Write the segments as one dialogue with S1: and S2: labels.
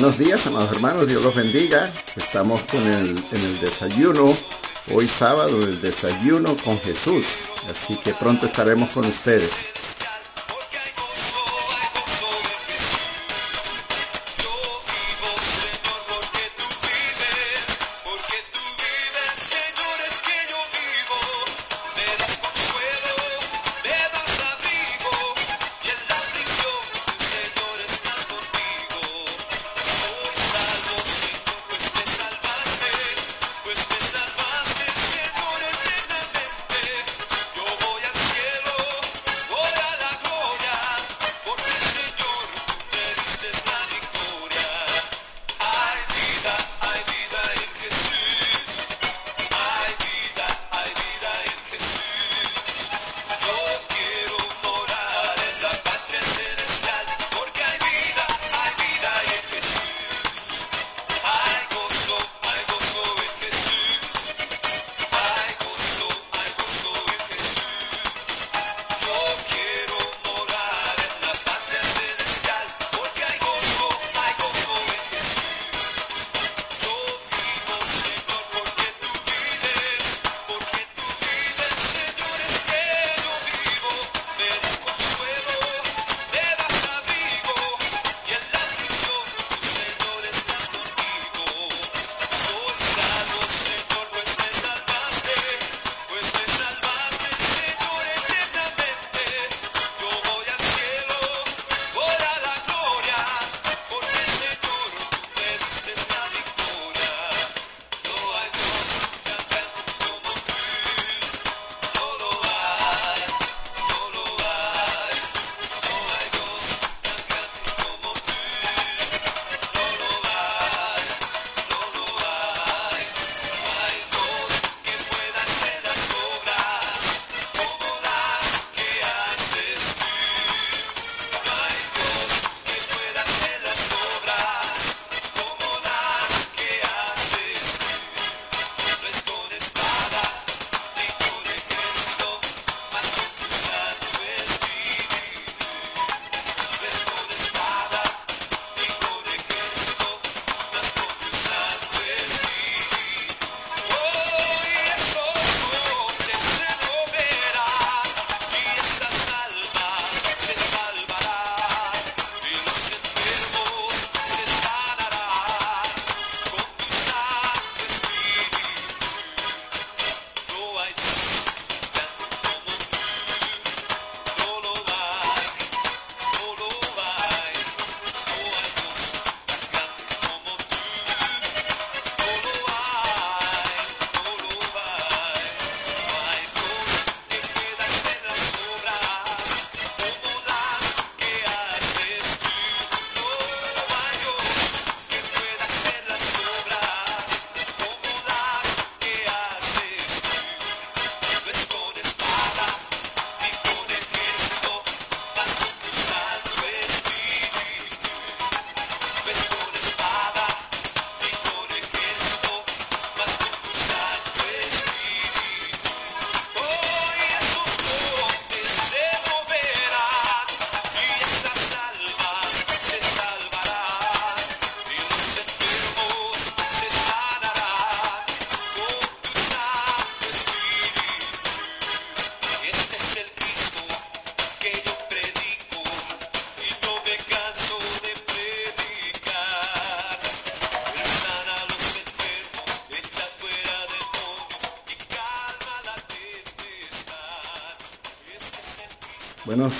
S1: Buenos días, amados hermanos, Dios los bendiga. Estamos con el, en el desayuno, hoy sábado, el desayuno con Jesús. Así que pronto estaremos con ustedes.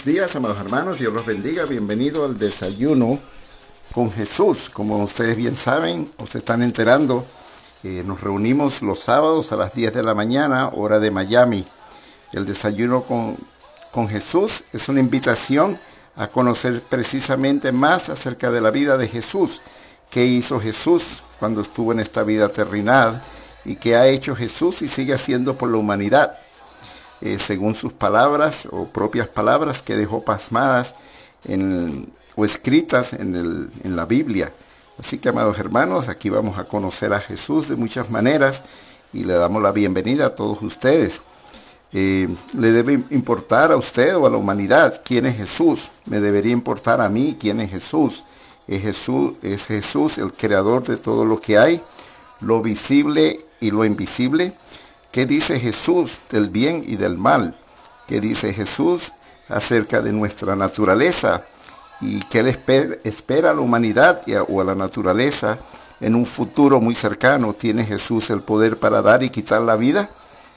S1: Días, amados hermanos, Dios los bendiga. Bienvenido al desayuno con Jesús. Como ustedes bien saben, o se están enterando, eh, nos reunimos los sábados a las 10 de la mañana, hora de Miami. El desayuno con, con Jesús es una invitación a conocer precisamente más acerca de la vida de Jesús. ¿Qué hizo Jesús cuando estuvo en esta vida terrenal? ¿Y qué ha hecho Jesús y sigue haciendo por la humanidad? Eh, según sus palabras o propias palabras que dejó pasmadas o escritas en, la Biblia. Así que, amados hermanos, aquí vamos a conocer a Jesús de muchas maneras y le damos la bienvenida a todos ustedes. Eh, le debe importar a usted o a la humanidad quién es Jesús. Me debería importar a mí quién es Jesús.
S2: Es Jesús, es Jesús el creador de todo lo que hay, lo visible y lo invisible. ¿Qué dice Jesús del bien y del mal? ¿Qué dice Jesús acerca de nuestra naturaleza? ¿Y qué le espera, a la humanidad o a la naturaleza en un futuro muy cercano? ¿Tiene Jesús el poder para dar y quitar la vida?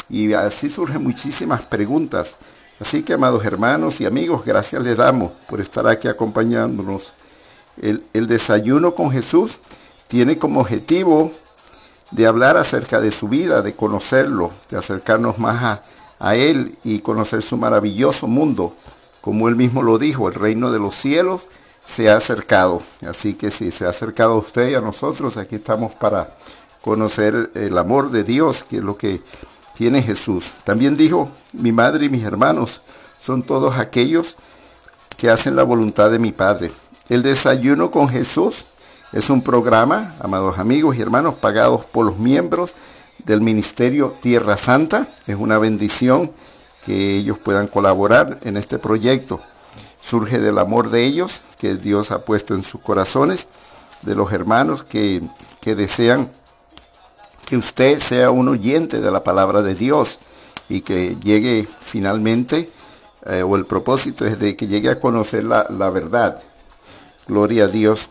S2: Y así surgen muchísimas preguntas. Así que, amados hermanos y amigos, gracias les damos por estar aquí acompañándonos. El, el desayuno con Jesús tiene como objetivo de hablar acerca de su vida, de conocerlo, de acercarnos más a, Él y conocer su maravilloso mundo. Como Él mismo lo dijo, el reino de los cielos se ha acercado. Así que si se ha acercado a usted y a nosotros, aquí estamos para conocer el amor de Dios, que es lo que tiene Jesús. También dijo, mi madre y mis hermanos son todos aquellos que hacen la voluntad de mi Padre. El desayuno con Jesús es un programa, amados amigos y hermanos, pagados por los miembros del Ministerio Tierra Santa. Es una bendición que ellos puedan colaborar en este proyecto. Surge del amor de ellos que Dios ha puesto en sus corazones, de los hermanos que, desean que usted sea un oyente de la palabra de Dios y que llegue finalmente, eh, o el propósito es de que llegue a conocer la, la verdad. Gloria a Dios.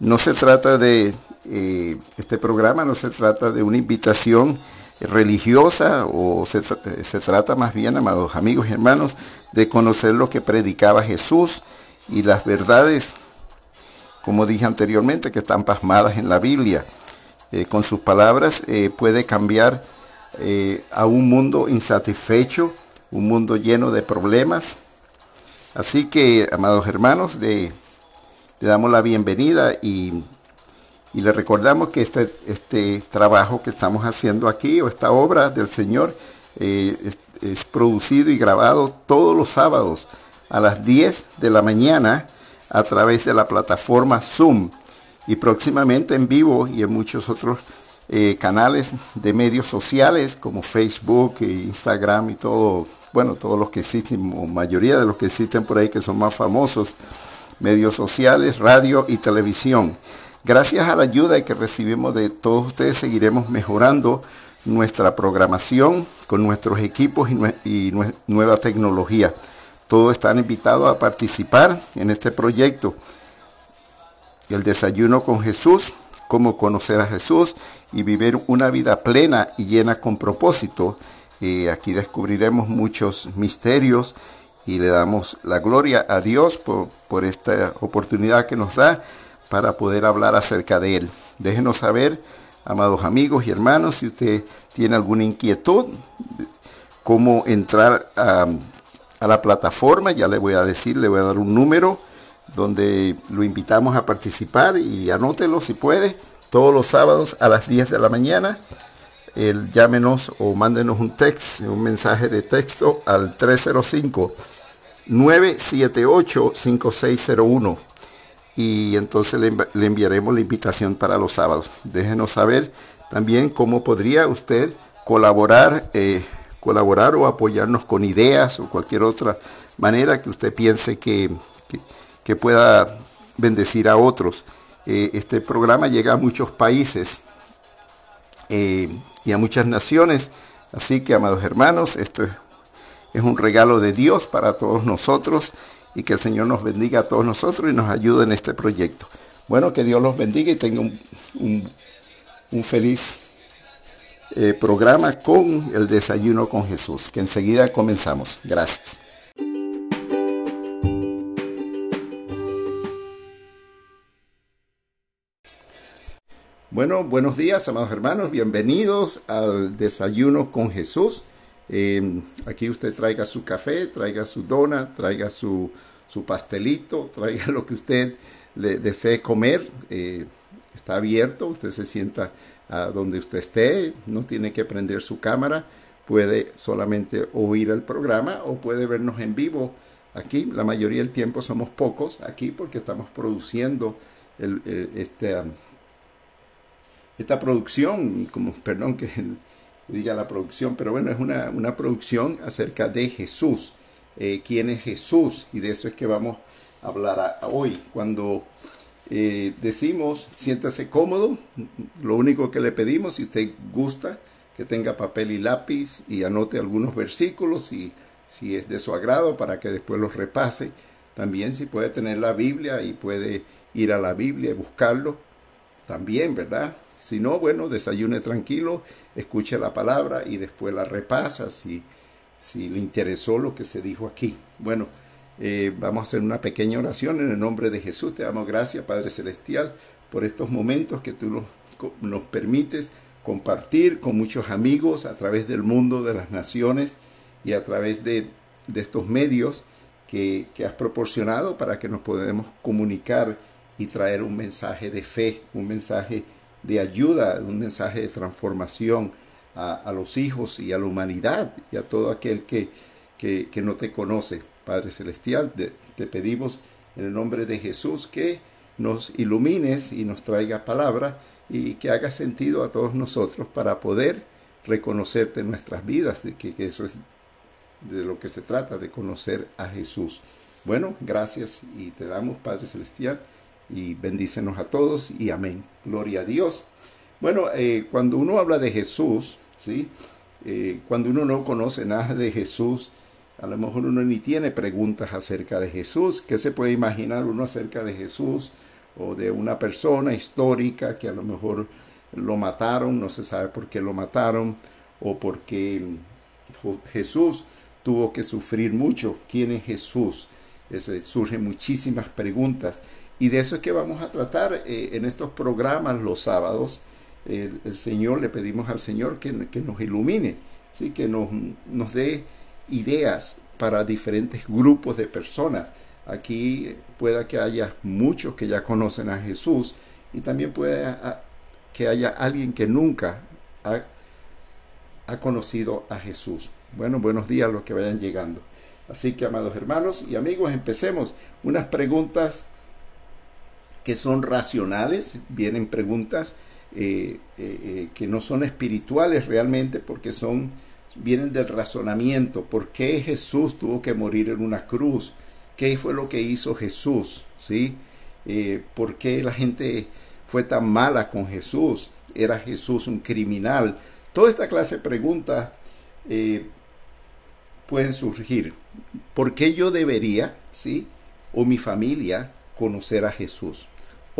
S2: No se trata de, eh, este programa no se trata de una invitación religiosa o se, se, trata más bien, amados amigos y hermanos, de conocer lo que predicaba Jesús y las verdades, como dije anteriormente, que están pasmadas en la Biblia. Eh, con sus palabras eh, puede cambiar a un mundo insatisfecho, un mundo lleno de problemas. Así que, amados hermanos, de le damos la bienvenida y, le recordamos que este, este trabajo que estamos haciendo aquí o esta obra del Señor eh, es, producido y grabado todos los sábados a las 10 de la mañana a través de la plataforma Zoom y próximamente en vivo y en muchos otros eh, canales de medios sociales como Facebook, e Instagram y todo, bueno, todos los que existen, o mayoría de los que existen por ahí que son más famosos medios sociales, radio y televisión. Gracias a la ayuda que recibimos de todos ustedes seguiremos mejorando nuestra programación con nuestros equipos y, nueva tecnología. Todos están invitados a participar en este proyecto. El desayuno con Jesús, cómo conocer a Jesús y vivir una vida plena y llena con propósito. Eh, aquí descubriremos muchos misterios y le damos la gloria a Dios por, esta oportunidad que nos da para poder hablar acerca de Él. Déjenos saber, amados amigos y hermanos, si usted tiene alguna inquietud, cómo entrar a, la plataforma, ya le voy a decir, le voy a dar un número donde lo invitamos a participar y anótelo si puede, todos los sábados a las 10 de la mañana. El, llámenos o mándenos un texto, un mensaje de texto al 305 978-5601 y entonces le, enviaremos la invitación para los sábados. Déjenos saber también cómo podría usted colaborar, eh, colaborar o apoyarnos con ideas o cualquier otra manera que usted piense que, que, pueda bendecir a otros. Eh, este programa llega a muchos países eh, y a muchas naciones, así que amados hermanos, esto es es un regalo de Dios para todos nosotros y que el Señor nos bendiga a todos nosotros y nos ayude en este proyecto. Bueno, que Dios los bendiga y tenga un, feliz eh, programa con el desayuno con Jesús, que enseguida comenzamos. Gracias. Bueno, buenos días, amados hermanos. Bienvenidos al desayuno con Jesús. Em, aquí usted traiga su café, traiga su dona, traiga su, pastelito, traiga lo que usted le desee comer. Eh, está abierto, usted se sienta a donde usted esté, no tiene que prender su cámara, puede solamente oír el programa o puede vernos en vivo aquí. La mayoría del tiempo somos pocos aquí porque estamos produciendo este, esta producción, como, perdón, que diga la producción, pero bueno, es una, una producción acerca de Jesús. Eh, ¿Quién es Jesús? Y de eso es que vamos a hablar hoy. Cuando eh, decimos, siéntase cómodo, lo único que le pedimos, si usted gusta, que tenga papel y lápiz y anote algunos versículos y si es de su agrado para que después los repase. También si puede tener la Biblia y puede ir a la Biblia y buscarlo, también, ¿verdad? Si no, bueno, desayune tranquilo, escuche la palabra y después la repasa si, si le interesó lo que se dijo aquí. Bueno, eh, vamos a hacer una pequeña oración en el nombre de Jesús. Te damos gracias, Padre Celestial, por estos momentos que tú nos, nos permites compartir con muchos amigos a través del mundo, de las naciones y a través de, de estos medios que, que, has proporcionado para que nos podamos comunicar y traer un mensaje de fe, un mensaje de ayuda, un mensaje de transformación a, a los hijos y a la humanidad y a todo aquel que, que, que no te conoce. Padre Celestial, te pedimos en el nombre de Jesús que nos ilumines y nos traiga palabra y que haga sentido a todos nosotros para poder reconocerte en nuestras vidas, de que, que eso es de lo que se trata, de conocer a Jesús. Bueno, gracias y te damos, Padre Celestial, y bendícenos a todos y amén. Gloria a Dios. Bueno, eh, cuando uno habla de Jesús, ¿sí? Eh, cuando uno no conoce nada de Jesús, a lo mejor uno ni tiene preguntas acerca de Jesús. ¿Qué se puede imaginar uno acerca de Jesús? O de una persona histórica que a lo mejor lo mataron, no se sabe por qué lo mataron, o porque Jesús tuvo que sufrir mucho. ¿Quién es Jesús? Ese, surgen muchísimas preguntas. Y de eso es que vamos a tratar eh, en estos programas los sábados. El, Señor, le pedimos al Señor que, que nos ilumine, ¿sí? que nos, nos dé ideas para diferentes grupos de personas. Aquí pueda que haya muchos que ya conocen a Jesús y también puede que haya alguien que nunca ha, ha conocido a Jesús. Bueno, buenos días a los que vayan llegando. Así que, amados hermanos y amigos, empecemos. Unas preguntas que son racionales, vienen preguntas eh, eh, eh, que no son espirituales realmente porque son vienen del razonamiento. ¿Por qué Jesús tuvo que morir en una cruz? ¿Qué fue lo que hizo Jesús? ¿Sí? ¿Por qué la gente fue tan mala con Jesús? ¿Era Jesús un criminal? Toda esta clase de preguntas pueden surgir. ¿Por qué yo debería, sí, o mi familia, conocer a Jesús?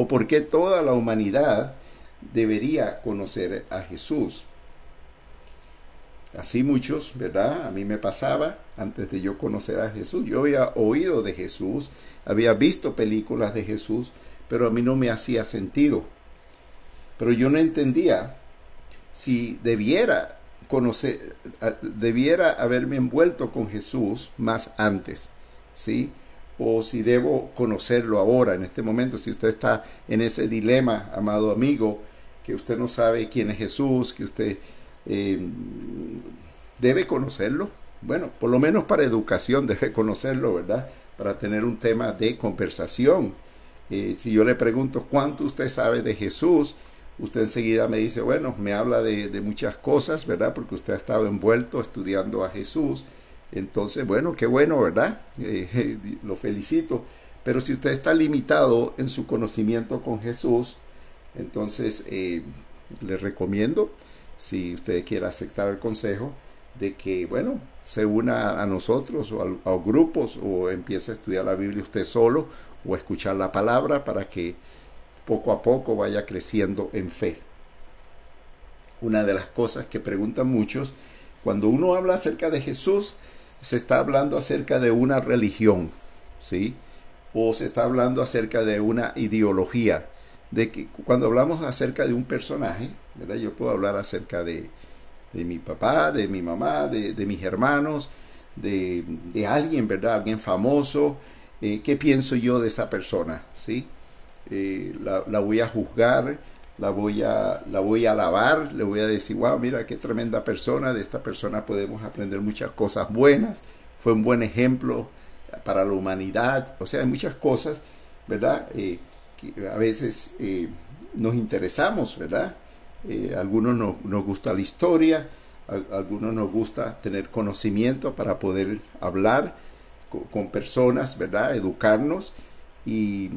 S2: ¿O por qué toda la humanidad debería conocer a Jesús? Así muchos, ¿verdad? A mí me pasaba antes de yo conocer a Jesús. Yo había oído de Jesús, había visto películas de Jesús, pero a mí no me hacía sentido. Pero yo no entendía si debiera conocer, debiera haberme envuelto con Jesús más antes, ¿sí? O si debo conocerlo ahora, en este momento, si usted está en ese dilema, amado amigo, que usted no sabe quién es Jesús, que usted eh, debe conocerlo. Bueno, por lo menos para educación debe conocerlo, ¿verdad? Para tener un tema de conversación. Eh, si yo le pregunto cuánto usted sabe de Jesús, usted enseguida me dice, bueno, me habla de, de, muchas cosas, ¿verdad? Porque usted ha estado envuelto estudiando a Jesús. Entonces, bueno, qué bueno, ¿verdad? Eh, lo felicito. Pero si usted está limitado en su conocimiento con Jesús, entonces eh, le recomiendo si usted quiere aceptar el consejo, de que, bueno, se una a nosotros o a, a, grupos o empiece a estudiar la Biblia usted solo o a escuchar la palabra para que poco a poco vaya creciendo en fe. Una de las cosas que preguntan muchos, cuando uno habla acerca de Jesús, se está hablando acerca de una religión, ¿sí? O se está hablando acerca de una ideología de que cuando hablamos acerca de un personaje, ¿verdad? Yo puedo hablar acerca de, de mi papá, de mi mamá, de, de mis hermanos, de, de, alguien, ¿verdad? Alguien famoso. Eh, ¿Qué pienso yo de esa persona? ¿Sí? Eh, la, la, voy a juzgar, la voy a, la voy a alabar, le voy a decir, wow, mira qué tremenda persona, de esta persona podemos aprender muchas cosas buenas, fue un buen ejemplo para la humanidad, o sea, hay muchas cosas, ¿verdad? Eh, que a veces eh, nos interesamos, ¿verdad? Eh, algunos no, nos gusta la historia, a, algunos nos gusta tener conocimiento para poder hablar con, con, personas, ¿verdad? Educarnos y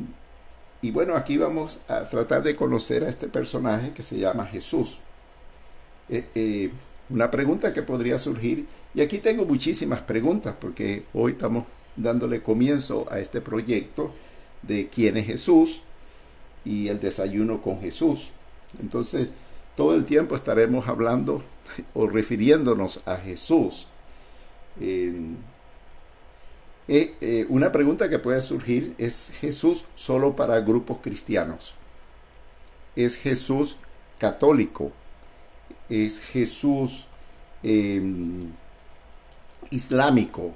S2: y bueno, aquí vamos a tratar de conocer a este personaje que se llama Jesús. Eh, eh, una pregunta que podría surgir, y aquí tengo muchísimas preguntas porque hoy estamos dándole comienzo a este proyecto de quién es Jesús y el desayuno con Jesús. Entonces, todo el tiempo estaremos hablando o refiriéndonos a Jesús. Eh, eh, una pregunta que puede surgir es Jesús solo para grupos cristianos. Es Jesús católico. Es Jesús em, islámico.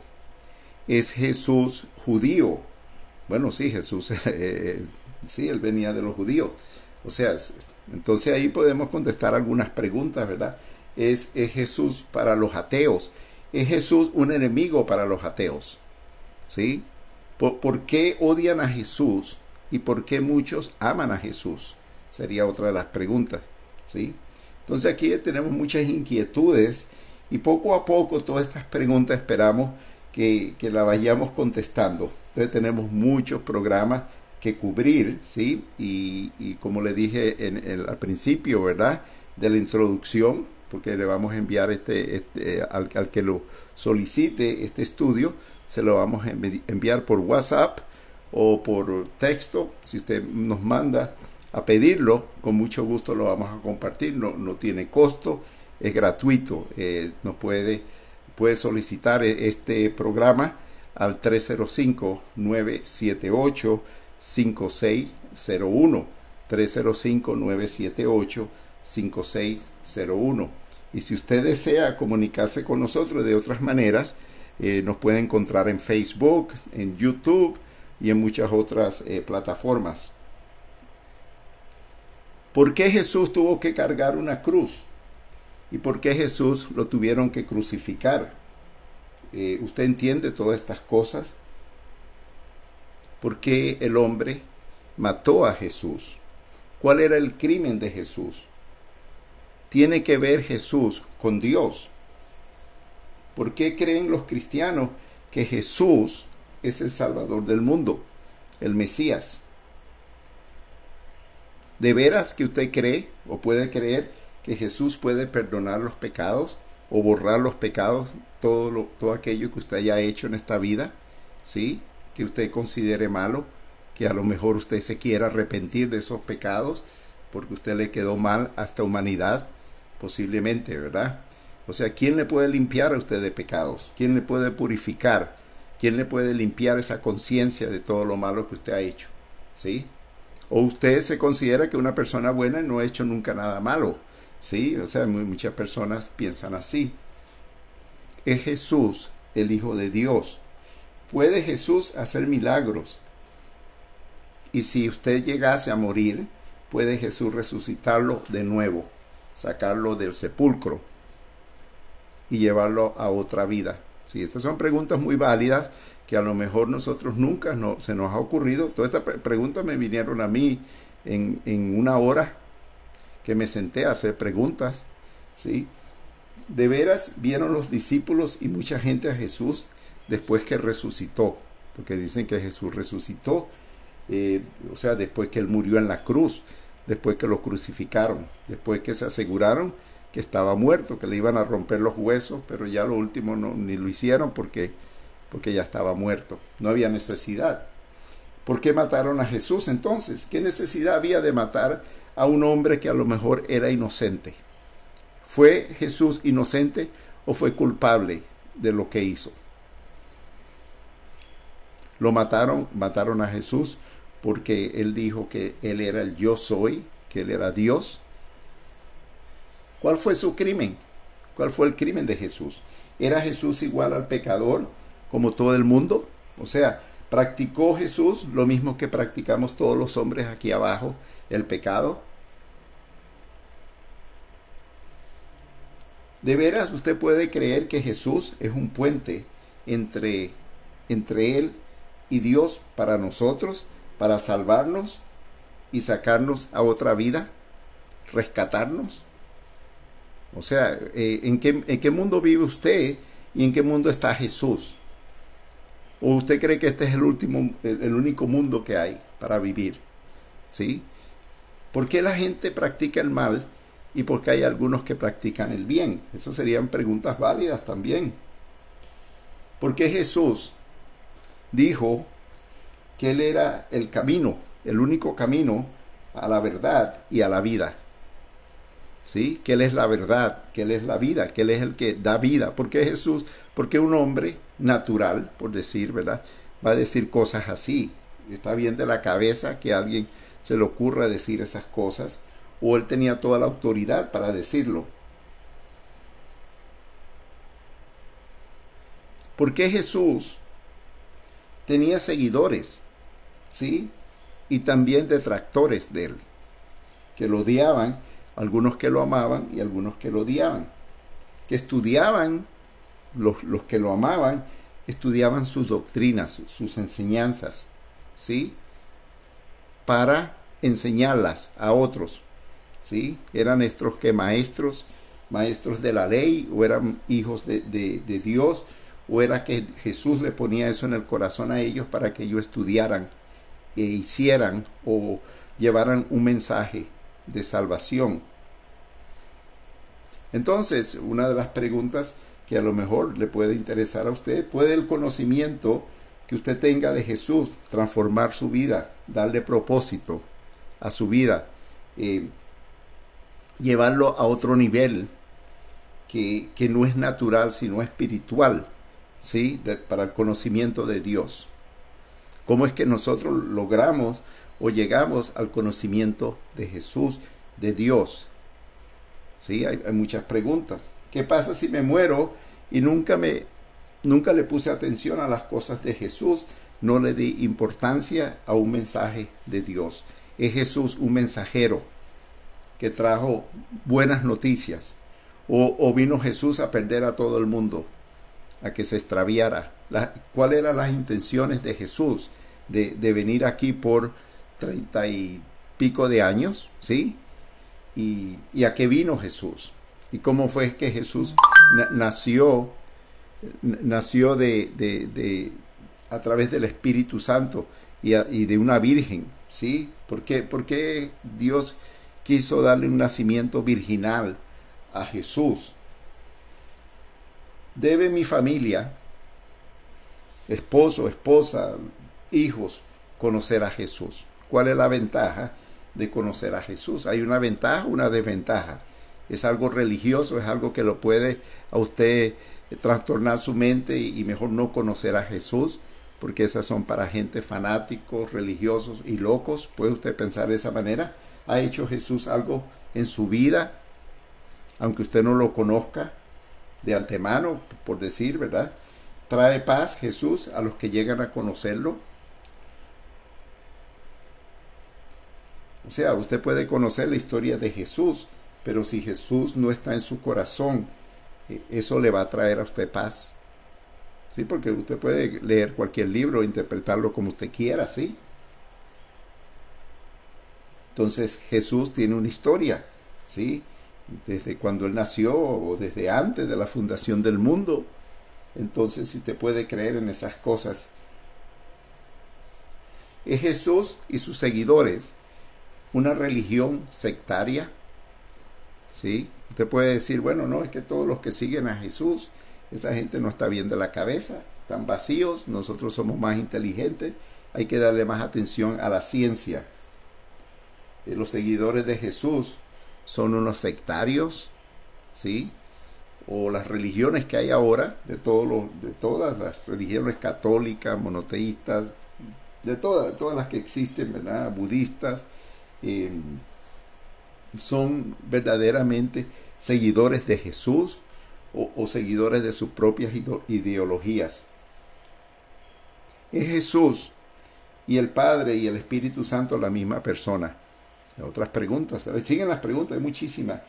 S2: Es Jesús judío. Bueno, sí, Jesús, eh, sí, él venía de los judíos. O sea, entonces ahí podemos contestar algunas preguntas, ¿verdad? Es Jesús para los ateos. Es Jesús un enemigo para los ateos. ¿Sí? ¿Por, qué odian a Jesús y por qué muchos aman a Jesús? Sería otra de las preguntas. ¿Sí? Entonces aquí tenemos muchas inquietudes y poco a poco todas estas preguntas esperamos que, que las vayamos contestando. Entonces tenemos muchos programas que cubrir, ¿sí? Y, como le dije en, al principio, ¿verdad? De la introducción, porque le vamos a enviar este, este al, al, que lo solicite este estudio, se lo vamos a enviar por WhatsApp o por texto. Si usted nos manda a pedirlo, con mucho gusto lo vamos a compartir. No, tiene costo, es gratuito. Eh, nos puede, puede solicitar e-, este programa al 305-978. 5601 305-978-5601. Y si usted desea comunicarse con nosotros de otras maneras, eh, nos puede encontrar en Facebook, en YouTube y en muchas otras eh, plataformas. ¿Por qué Jesús tuvo que cargar una cruz? ¿Y por qué Jesús lo tuvieron que crucificar? Eh, ¿Usted entiende todas estas cosas? ¿Por qué el hombre mató a Jesús? ¿Cuál era el crimen de Jesús? Tiene que ver Jesús con Dios. ¿Por qué creen los cristianos que Jesús es el Salvador del mundo, el Mesías? ¿De veras que usted cree o puede creer que Jesús puede perdonar los pecados o borrar los pecados, todo, todo aquello que usted haya hecho en esta vida? ¿Sí? Que usted considere malo, que a lo mejor usted se quiera arrepentir de esos pecados porque usted le quedó mal a esta humanidad, posiblemente, ¿verdad? O sea, ¿quién le puede limpiar a usted de pecados? ¿Quién le puede purificar? ¿Quién le puede limpiar esa conciencia de todo lo malo que usted ha hecho? ¿Sí? O usted se considera que una persona buena no ha hecho nunca nada malo. ¿Sí? O sea, muchas personas piensan así. Es Jesús, el Hijo de Dios. ¿Puede Jesús hacer milagros? Y si usted llegase a morir, puede Jesús resucitarlo de nuevo, sacarlo del sepulcro y llevarlo a otra vida. Sí, estas son preguntas muy válidas que a lo mejor nosotros nunca no, se nos ha ocurrido. Todas estas preguntas me vinieron a mí en, en, una hora que me senté a hacer preguntas. ¿sí? De veras vieron los discípulos y mucha gente a Jesús después que resucitó, porque dicen que Jesús resucitó, eh, o sea, después que él murió en la cruz, después que lo crucificaron, después que se aseguraron que estaba muerto, que le iban a romper los huesos, pero ya lo último no, ni lo hicieron porque, porque ya estaba muerto. No había necesidad. ¿Por qué mataron a Jesús entonces? ¿Qué necesidad había de matar a un hombre que a lo mejor era inocente? ¿Fue Jesús inocente o fue culpable de lo que hizo? Lo mataron, mataron a Jesús porque él dijo que él era el yo soy, que él era Dios, ¿Cuál fue su crimen? ¿Cuál fue el crimen de Jesús? ¿Era Jesús igual al pecador como todo el mundo? O sea, ¿practicó Jesús lo mismo que practicamos todos los hombres aquí abajo, el pecado? ¿De veras usted puede creer que Jesús es un puente entre, entre Él y Dios para nosotros, para salvarnos y sacarnos a otra vida, rescatarnos? O sea, eh, ¿en, qué, ¿en qué mundo vive usted y en qué mundo está Jesús? ¿O usted cree que este es el último, el único mundo que hay para vivir? ¿sí? ¿Por qué la gente practica el mal y por qué hay algunos que practican el bien? Eso serían preguntas válidas también. ¿Por qué Jesús dijo que Él era el camino, el único camino a la verdad y a la vida? ¿Sí? Que Él es la verdad, que Él es la vida, que Él es el que da vida. ¿Por qué Jesús? Porque un hombre natural, por decir, ¿verdad? Va a decir cosas así. Está bien de la cabeza que alguien se le ocurra decir esas cosas, o Él tenía toda la autoridad para decirlo. ¿Por qué Jesús tenía seguidores? ¿Sí? Y también detractores de Él, que lo odiaban algunos que lo amaban y algunos que lo odiaban, que estudiaban, los, los que lo amaban, estudiaban sus doctrinas, sus enseñanzas, ¿sí? Para enseñarlas a otros, ¿sí? Eran estos que maestros, maestros de la ley, o eran hijos de, de, de Dios, o era que Jesús le ponía eso en el corazón a ellos para que ellos estudiaran e hicieran o llevaran un mensaje de salvación. Entonces, una de las preguntas que a lo mejor le puede interesar a usted, ¿puede el conocimiento que usted tenga de Jesús transformar su vida, darle propósito a su vida, eh, llevarlo a otro nivel que, que, no es natural, sino espiritual, ¿sí? para el conocimiento de Dios? ¿Cómo es que nosotros logramos o llegamos al conocimiento de Jesús, de Dios. ¿Sí? Hay, muchas preguntas. ¿Qué pasa si me muero y nunca me nunca le puse atención a las cosas de Jesús? No le di importancia a un mensaje de Dios. Es Jesús un mensajero que trajo buenas noticias. O, o vino Jesús a perder a todo el mundo, a que se extraviara. ¿Cuáles eran las intenciones de Jesús de, de venir aquí por treinta y pico de años, ¿sí? Y, a qué vino Jesús. Y cómo fue que Jesús nació, nació de, de, de, a través del Espíritu Santo y, y de una virgen, ¿sí? ¿Por qué, ¿Por qué Dios quiso darle un nacimiento virginal a Jesús? Debe mi familia, esposo, esposa, hijos, conocer a Jesús. ¿Cuál es la ventaja de conocer a Jesús? Hay una ventaja, una desventaja. Es algo religioso, es algo que lo puede a usted trastornar su mente y mejor no conocer a Jesús, porque esas son para gente fanáticos, religiosos y locos. ¿Puede usted pensar de esa manera? ¿Ha hecho Jesús algo en su vida, aunque usted no lo conozca de antemano, por decir, ¿verdad? ¿Trae paz Jesús a los que llegan a conocerlo? O sea, usted puede conocer la historia de Jesús, pero si Jesús no está en su corazón, eh, eso le va a traer a usted paz. Sí, porque usted puede leer cualquier libro, interpretarlo como usted quiera, ¿sí? Entonces Jesús tiene una historia, ¿sí? Desde cuando él nació o desde antes de la fundación del mundo. Entonces, si usted puede creer en esas cosas, es Jesús y sus seguidores una religión sectaria. ¿Sí? Usted puede decir, bueno, no, es que todos los que siguen a Jesús, esa gente no está bien de la cabeza, están vacíos, nosotros somos más inteligentes, hay que darle más atención a la ciencia. Eh, los seguidores de Jesús son unos sectarios, ¿sí? O las religiones que hay ahora, de, todos los, de todas las religiones católicas, monoteístas, de todas, todas las que existen, ¿verdad? Budistas, eh, son verdaderamente seguidores de Jesús o, seguidores de sus propias ideologías. Es Jesús y el Padre y el Espíritu Santo la misma persona. Otras preguntas, pero siguen las preguntas, hay muchísimas.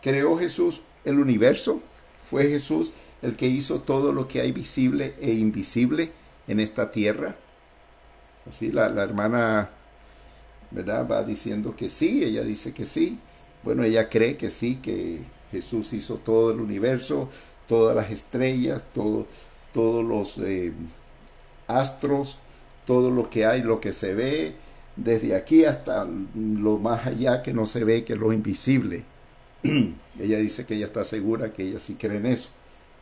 S2: ¿Creó Jesús el universo? ¿Fue Jesús el que hizo todo lo que hay visible e invisible en esta tierra? Así la hermana ¿verdad? Va diciendo que sí, ella dice que sí. Bueno, ella cree que sí, que Jesús hizo todo el universo, todas las estrellas, todo, todos los eh, astros, todo lo que hay, lo que se ve, desde aquí hasta lo más allá que no se ve, que es lo invisible. ella dice que ella está segura que ella sí cree en eso.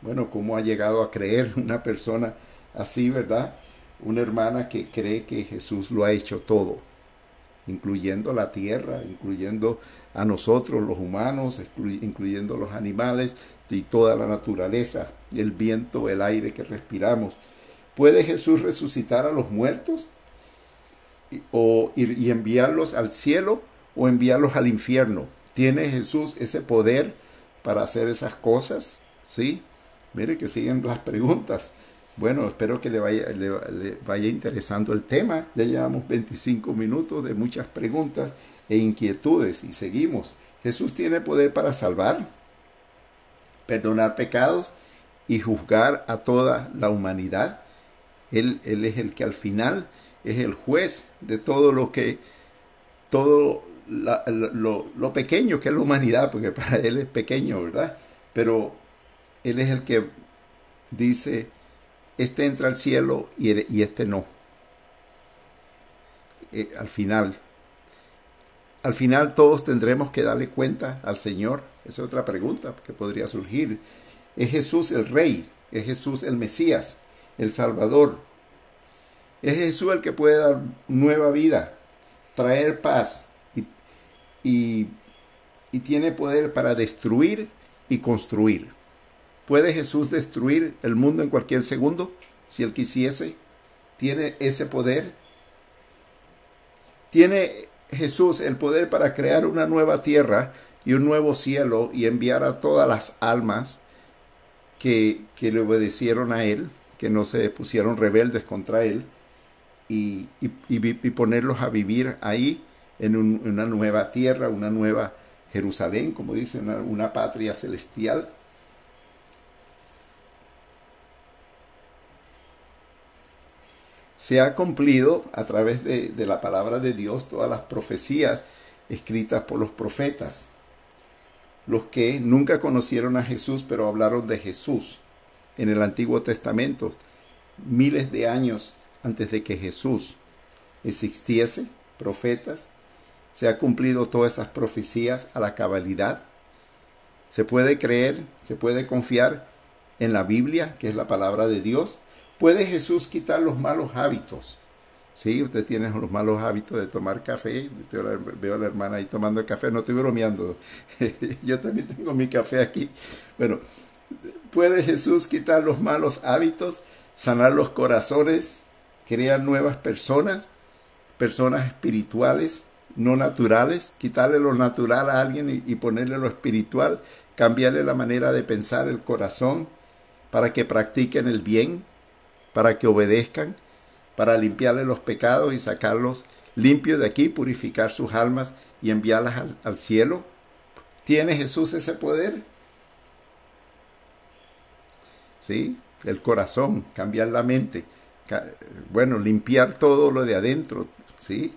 S2: Bueno, ¿cómo ha llegado a creer una persona así, verdad? Una hermana que cree que Jesús lo ha hecho todo, incluyendo la tierra, incluyendo a nosotros los humanos, incluyendo los animales y toda la naturaleza, el viento, el aire que respiramos. ¿Puede Jesús resucitar a los muertos? o, y, enviarlos al cielo o enviarlos al infierno. ¿Tiene Jesús ese poder para hacer esas cosas? ¿Sí? Mire que siguen las preguntas. Bueno, espero que le vaya, le, vaya interesando el tema. Ya llevamos 25 minutos de muchas preguntas e inquietudes y seguimos. Jesús tiene poder para salvar, perdonar pecados y juzgar a toda la humanidad. Él, él es el que al final es el juez de todo lo que, todo lo, pequeño que es la humanidad, porque para Él es pequeño, ¿verdad? Pero Él es el que dice, este entra al cielo y, este no. Eh, al final, al final todos tendremos que darle cuenta al Señor. Esa es otra pregunta que podría surgir. ¿Es Jesús el Rey? ¿Es Jesús el Mesías? ¿El Salvador? Es Jesús el que puede dar nueva vida, traer paz y, y, tiene poder para destruir y construir. ¿Puede Jesús destruir el mundo en cualquier segundo si él quisiese? ¿Tiene ese poder? ¿Tiene Jesús el poder para crear una nueva tierra y un nuevo cielo y enviar a todas las almas que, que le obedecieron a Él, que no se pusieron rebeldes contra Él? y, ponerlos a vivir ahí en una nueva tierra, una nueva Jerusalén, como dicen, una, patria celestial. Se ha cumplido a través de, la palabra de Dios todas las profecías escritas por los profetas, los que nunca conocieron a Jesús, pero hablaron de Jesús en el Antiguo Testamento, miles de años antes de que Jesús existiese, profetas, se ha cumplido todas estas profecías a la cabalidad. Se puede creer, se puede confiar en la Biblia, que es la palabra de Dios. ¿Puede Jesús quitar los malos hábitos? Sí, usted tiene los malos hábitos de tomar café. veo a la hermana ahí tomando café, no estoy bromeando. Yo también tengo mi café aquí. Bueno, ¿puede Jesús quitar los malos hábitos, sanar los corazones, crear nuevas personas, personas espirituales, no naturales, quitarle lo natural a alguien y, ponerle lo espiritual, cambiarle la manera de pensar, el corazón, para que practiquen el bien, para que obedezcan, para limpiarle los pecados y sacarlos limpios de aquí, purificar sus almas y enviarlas al, cielo. ¿Tiene Jesús ese poder? Sí, el corazón, cambiar la mente bueno, limpiar todo lo de adentro, ¿sí?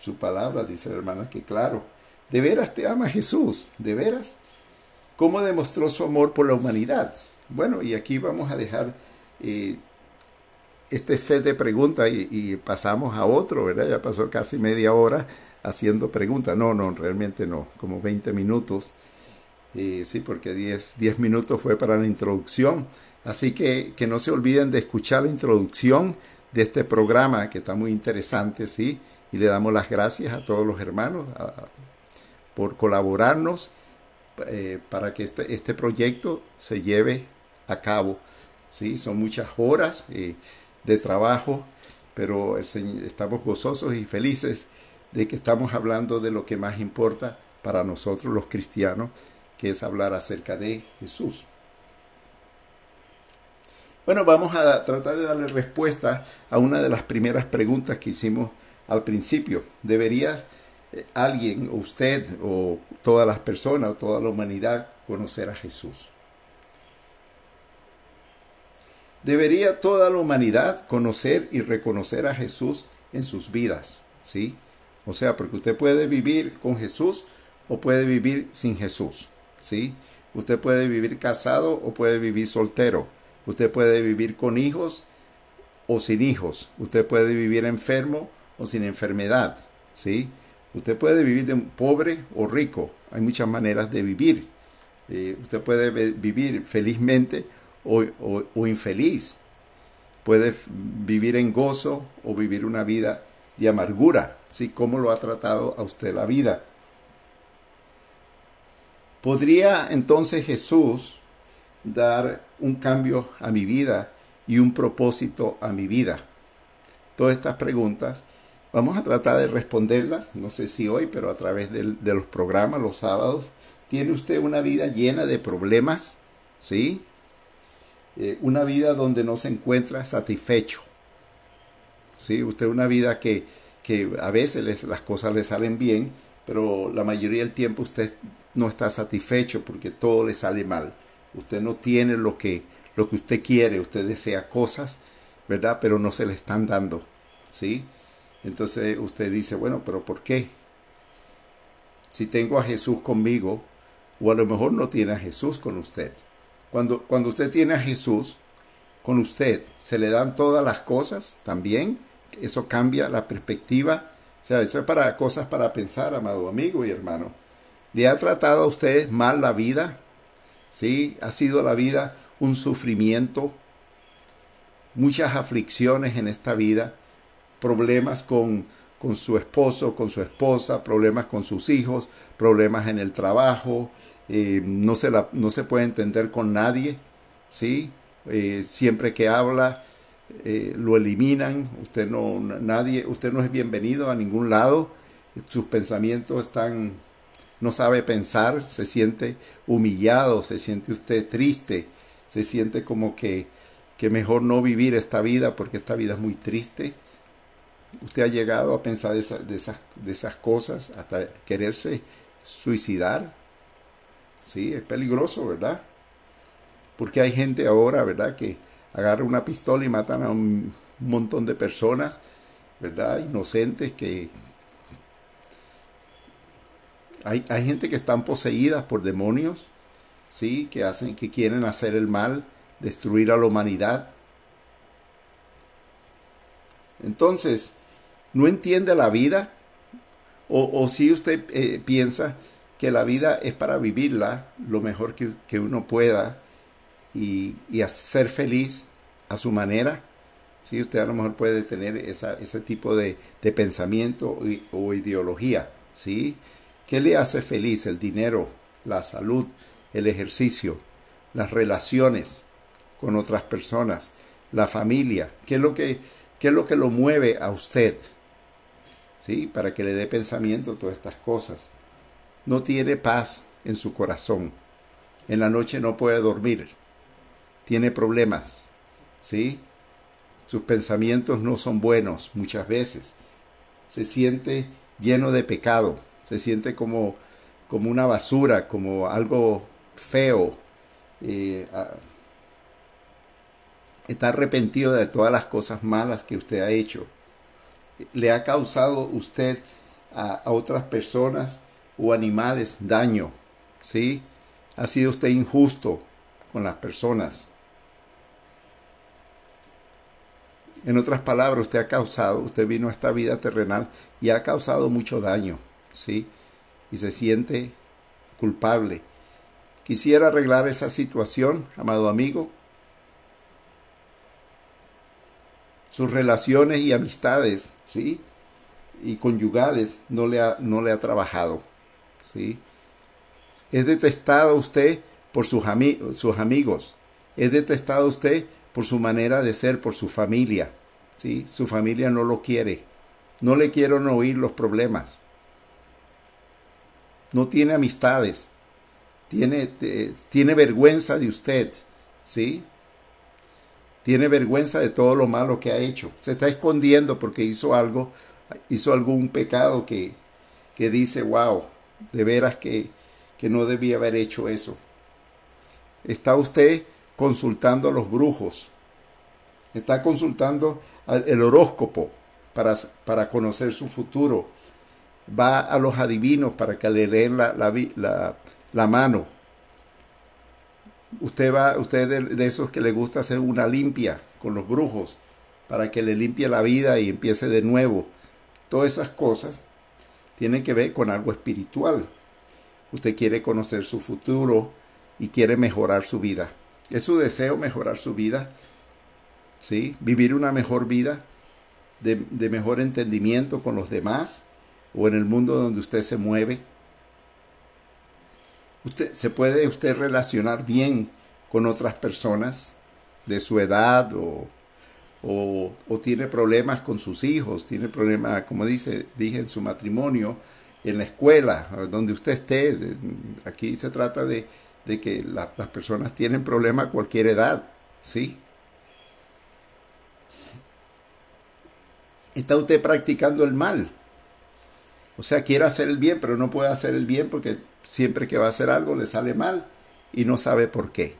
S2: Su palabra, dice la hermana, que claro, de veras te ama Jesús, de veras. ¿Cómo demostró su amor por la humanidad? Bueno, y aquí vamos a dejar eh, este set de preguntas y, pasamos a otro, ¿verdad? Ya pasó casi media hora haciendo preguntas. No, no, realmente no, como 20 minutos. Eh, sí, porque 10, 10 minutos fue para la introducción. Así que, que no se olviden de escuchar la introducción de este programa que está muy interesante, ¿sí? Y le damos las gracias a todos los hermanos por colaborarnos eh, para que este, este, proyecto se lleve a cabo, ¿sí? Son muchas horas eh, de trabajo, pero estamos gozosos y felices de que estamos hablando de lo que más importa para nosotros los cristianos, que es hablar acerca de Jesús. Bueno, vamos a tratar de darle respuesta a una de las primeras preguntas que hicimos al principio. ¿Deberías eh, alguien, usted o todas las personas o toda la humanidad conocer a Jesús? ¿Debería toda la humanidad conocer y reconocer a Jesús en sus vidas? ¿Sí? O sea, porque usted puede vivir con Jesús o puede vivir sin Jesús. ¿Sí? Usted puede vivir casado o puede vivir soltero. Usted puede vivir con hijos o sin hijos. Usted puede vivir enfermo o sin enfermedad, ¿sí? Usted puede vivir de pobre o rico, hay muchas maneras de vivir. Eh, usted puede vivir felizmente o, infeliz. Puede vivir en gozo o vivir una vida de amargura. ¿sí? ¿Cómo lo ha tratado a usted la vida? ¿Podría entonces Jesús dar un cambio a mi vida y un propósito a mi vida? Todas estas preguntas vamos a tratar de responderlas, no sé si hoy, pero a través de, de los programas los sábados. ¿Tiene usted una vida llena de problemas? ¿Sí? Eh, una vida donde no se encuentra satisfecho. ¿Sí? Usted una vida que, que a veces las cosas le salen bien, pero la mayoría del tiempo usted no está satisfecho porque todo le sale mal. Usted no tiene lo que, lo que usted quiere, usted desea cosas, ¿verdad? Pero no se le están dando, ¿sí? Entonces usted dice, bueno, pero ¿por qué? Si tengo a Jesús conmigo, o a lo mejor no tiene a Jesús con usted. Cuando, cuando usted tiene a Jesús con usted, se le dan todas las cosas también. Eso cambia la perspectiva. O sea, eso es para cosas para pensar, amado amigo y hermano. ¿Le ha tratado a usted mal la vida? ¿Sí? ¿Ha sido la vida un sufrimiento? Muchas aflicciones en esta vida, problemas con, con su esposo, con su esposa, problemas con sus hijos, problemas en el trabajo, eh, no, se la, no se puede entender con nadie, ¿sí? Eh, siempre que habla eh, lo eliminan, usted no, nadie, usted no es bienvenido a ningún lado, sus pensamientos están, no sabe pensar, se siente humillado, se siente usted triste, se siente como que, que mejor no vivir esta vida porque esta vida es muy triste. Usted ha llegado a pensar de, de, esas, de esas cosas hasta quererse suicidar. Sí, es peligroso, ¿verdad? Porque hay gente ahora, ¿verdad? Que agarra una pistola y matan a un montón de personas, ¿verdad? Inocentes que... Hay, hay gente que están poseídas por demonios, ¿sí? Que hacen, que quieren hacer el mal, destruir a la humanidad. Entonces, ¿no entiende la vida? O, si usted eh, piensa que la vida es para vivirla lo mejor que, uno pueda y, y ser feliz a su manera. si usted a lo mejor puede tener esa, ese tipo de, pensamiento o, ideología. ¿sí? ¿Qué le hace feliz? El dinero, la salud, el ejercicio, las relaciones con otras personas, la familia. ¿Qué es lo que, qué es lo, que lo mueve a usted? ¿Sí? Para que le dé pensamiento a todas estas cosas no tiene paz en su corazón. En la noche no puede dormir. Tiene problemas. ¿Sí? Sus pensamientos no son buenos muchas veces. Se siente lleno de pecado. Se siente como, como una basura, como algo feo. Eh, está arrepentido de todas las cosas malas que usted ha hecho. Le ha causado usted a otras personas o animales daño, ¿sí? Ha sido usted injusto con las personas. En otras palabras, usted ha causado, usted vino a esta vida terrenal y ha causado mucho daño, ¿sí? Y se siente culpable. Quisiera arreglar esa situación, amado amigo. Sus relaciones y amistades, ¿sí? Y conyugales no le ha, no le ha trabajado. Es detestado usted por sus, sus amigos. Es detestado usted por su manera de ser, por su familia. ¿sí? Su familia no lo quiere. No le quieren oír los problemas. No tiene amistades. Tiene, tiene vergüenza de usted. ¿sí? Tiene vergüenza de todo lo malo que ha hecho. Se está escondiendo porque hizo algo, hizo algún pecado que, que dice, wow, de veras que, que no debía haber hecho eso. Está usted consultando a los brujos, está consultando el horóscopo para, para conocer su futuro, va a los adivinos para que le den la, la, la, mano. Usted va, usted de, de, esos que le gusta hacer una limpia con los brujos para que le limpie la vida y empiece de nuevo. todas esas cosas tienen que ver con algo espiritual. Usted quiere conocer su futuro y quiere mejorar su vida. Es su deseo mejorar su vida, ¿sí? Vivir una mejor vida, de, de mejor entendimiento con los demás o en el mundo donde usted se mueve. Usted, ¿Se puede usted relacionar bien con otras personas de su edad o, o, tiene problemas con sus hijos, tiene problemas, como dice, dije, en su matrimonio, en la escuela, donde usted esté. Aquí se trata de, de que la, las personas tienen problemas a cualquier edad, ¿sí? Está usted practicando el mal. O sea, quiere hacer el bien, pero no puede hacer el bien porque siempre que va a hacer algo le sale mal y no sabe por qué.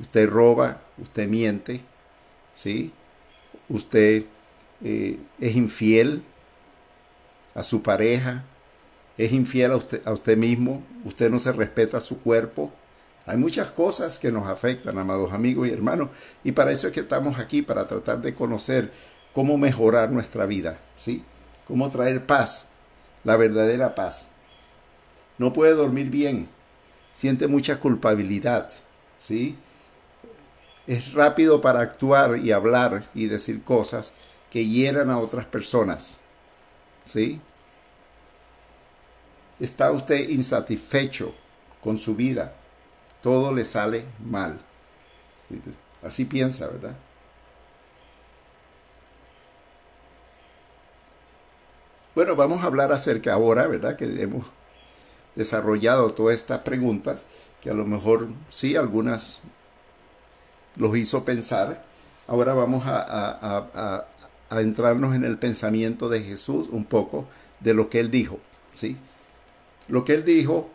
S2: Usted roba, usted miente, ¿sí? Usted eh, es infiel a su pareja, es infiel a usted, a usted mismo, usted no se respeta su cuerpo. Hay muchas cosas que nos afectan, amados amigos y hermanos, y para eso es que estamos aquí, para tratar de conocer cómo mejorar nuestra vida, ¿sí? Cómo traer paz, la verdadera paz. No puede dormir bien, siente mucha culpabilidad, ¿sí? Es rápido para actuar y hablar y decir cosas que hieran a otras personas, ¿sí? Está usted insatisfecho con su vida, todo le sale mal. Así piensa, ¿verdad? Bueno, vamos a hablar acerca ahora, ¿verdad? Que hemos desarrollado todas estas preguntas, que a lo mejor sí, algunas los hizo pensar. Ahora vamos a, a, a, a entrarnos en el pensamiento de Jesús un poco de lo que él dijo, ¿sí? Lo que él dijo,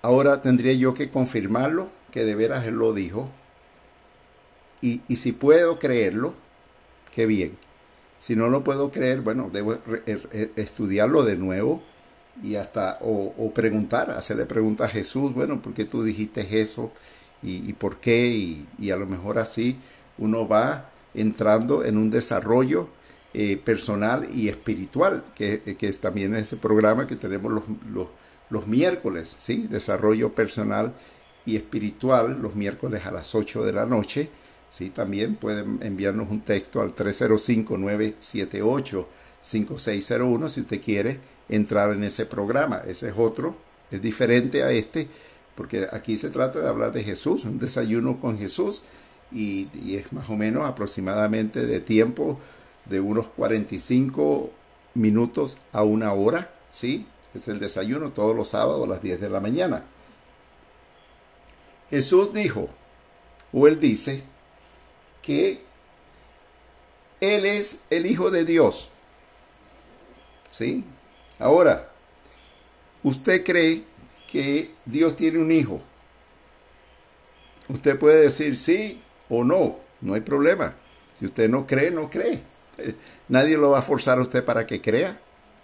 S2: ahora tendría yo que confirmarlo, que de veras él lo dijo. Y, y si puedo creerlo, qué bien. Si no lo puedo creer, bueno, debo estudiarlo de nuevo y hasta, o, o, preguntar, hacerle preguntas a Jesús, bueno, ¿por qué tú dijiste eso? ¿Y, y por qué? Y, a lo mejor así uno va entrando en un desarrollo eh, personal y espiritual, que, que es también ese programa que tenemos los, los, los miércoles, ¿sí? Desarrollo personal y espiritual, los miércoles a las 8 de la noche ¿sí? También pueden enviarnos un texto al 305-978-5601 si usted quiere entrar en ese programa. Ese es otro, es diferente a este, porque aquí se trata de hablar de Jesús, un desayuno con Jesús, y, es más o menos aproximadamente de tiempo de unos 45 minutos a una hora, ¿sí? Es el desayuno todos los sábados a las 10 de la mañana. Jesús dijo, o él dice, que Él es el Hijo de Dios. ¿Sí? Ahora, usted cree que Dios tiene un hijo. Usted puede decir sí o no, no hay problema. Si usted no cree, no cree. Nadie lo va a forzar a usted para que crea.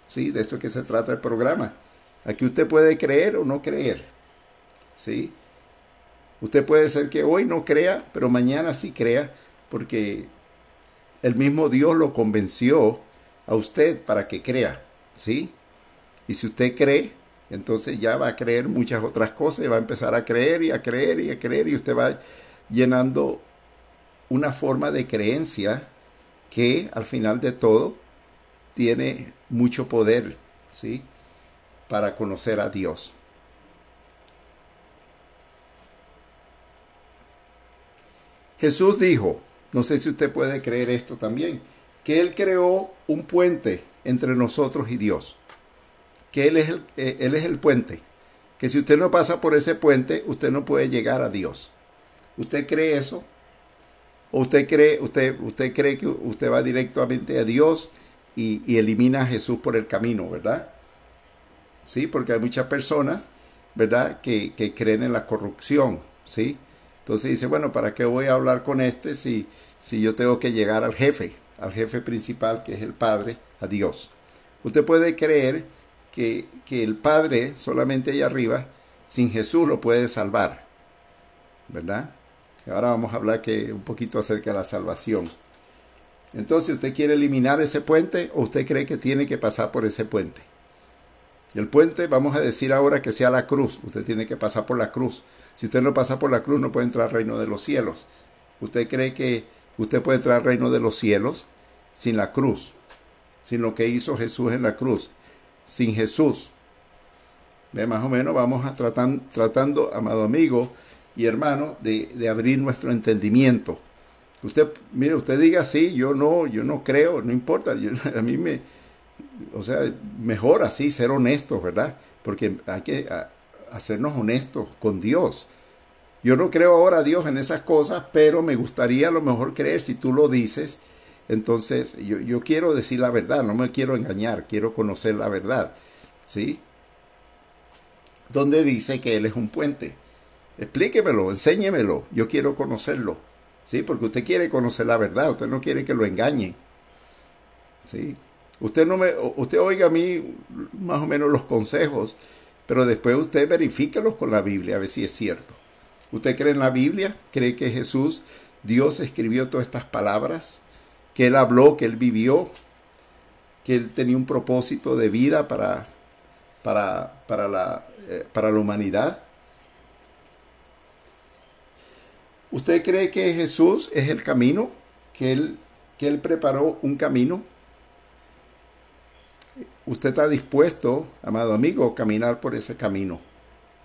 S2: ¿Sí? De eso es que se trata el programa. Aquí usted puede creer o no creer. ¿Sí? Usted puede ser que hoy no crea, pero mañana sí crea, porque el mismo Dios lo convenció a usted para que crea, ¿sí? Y si usted cree, entonces ya va a creer muchas otras cosas y va a empezar a creer y a creer y a creer y usted va llenando una forma de creencia que al final de todo tiene mucho poder, ¿sí? Para conocer a Dios. Jesús dijo, no sé si usted puede creer esto también, que Él creó un puente entre nosotros y Dios, que Él es el, eh, él es el puente, que si usted no pasa por ese puente, usted no puede llegar a Dios. ¿Usted cree eso? ¿O usted cree, usted, usted cree que usted va directamente a Dios y, y elimina a Jesús por el camino, verdad? Sí, porque hay muchas personas, ¿verdad?, que, que creen en la corrupción, ¿sí? Entonces dice, bueno, ¿para qué voy a hablar con este si, si yo tengo que llegar al jefe, al jefe principal que es el Padre, a Dios? Usted puede creer que, el Padre solamente allá arriba, sin Jesús lo puede salvar, ¿verdad? ahora vamos a hablar que, un poquito acerca de la salvación. Entonces, ¿usted quiere eliminar ese puente o usted cree que tiene que pasar por ese puente? El puente, vamos a decir ahora que sea la cruz. Usted tiene que pasar por la cruz. Si usted no pasa por la cruz, no puede entrar al reino de los cielos. ¿Usted cree que usted puede entrar al reino de los cielos sin la cruz? Sin lo que hizo Jesús en la cruz. Sin Jesús. ¿Ve? Más o menos vamos a tratando, amado amigo y hermano, de, abrir nuestro entendimiento. Usted, mire, usted diga sí, yo no, yo no creo, no importa. a mí me, o sea, mejor así, ser honestos, ¿verdad? Porque hay que hacernos honestos con Dios. Yo no creo ahora a Dios en esas cosas, pero me gustaría a lo mejor creer si tú lo dices. Entonces, yo, yo quiero decir la verdad, no me quiero engañar, quiero conocer la verdad. ¿Sí? Donde dice que Él es un puente. Explíquemelo, enséñemelo, yo quiero conocerlo. ¿Sí? Porque usted quiere conocer la verdad, usted no quiere que lo engañen. ¿Sí? Usted no me, usted oiga a mí más o menos los consejos, pero después usted verifíquelos con la Biblia a ver si es cierto. ¿Usted cree en la Biblia? ¿Cree que Jesús, Dios escribió todas estas palabras? ¿Que Él habló, que Él vivió? ¿Que Él tenía un propósito de vida para, para, para, la, eh, para la humanidad? ¿Usted cree que Jesús es el camino? ¿Que Él, que él preparó un camino? usted está dispuesto, amado amigo, a caminar por ese camino,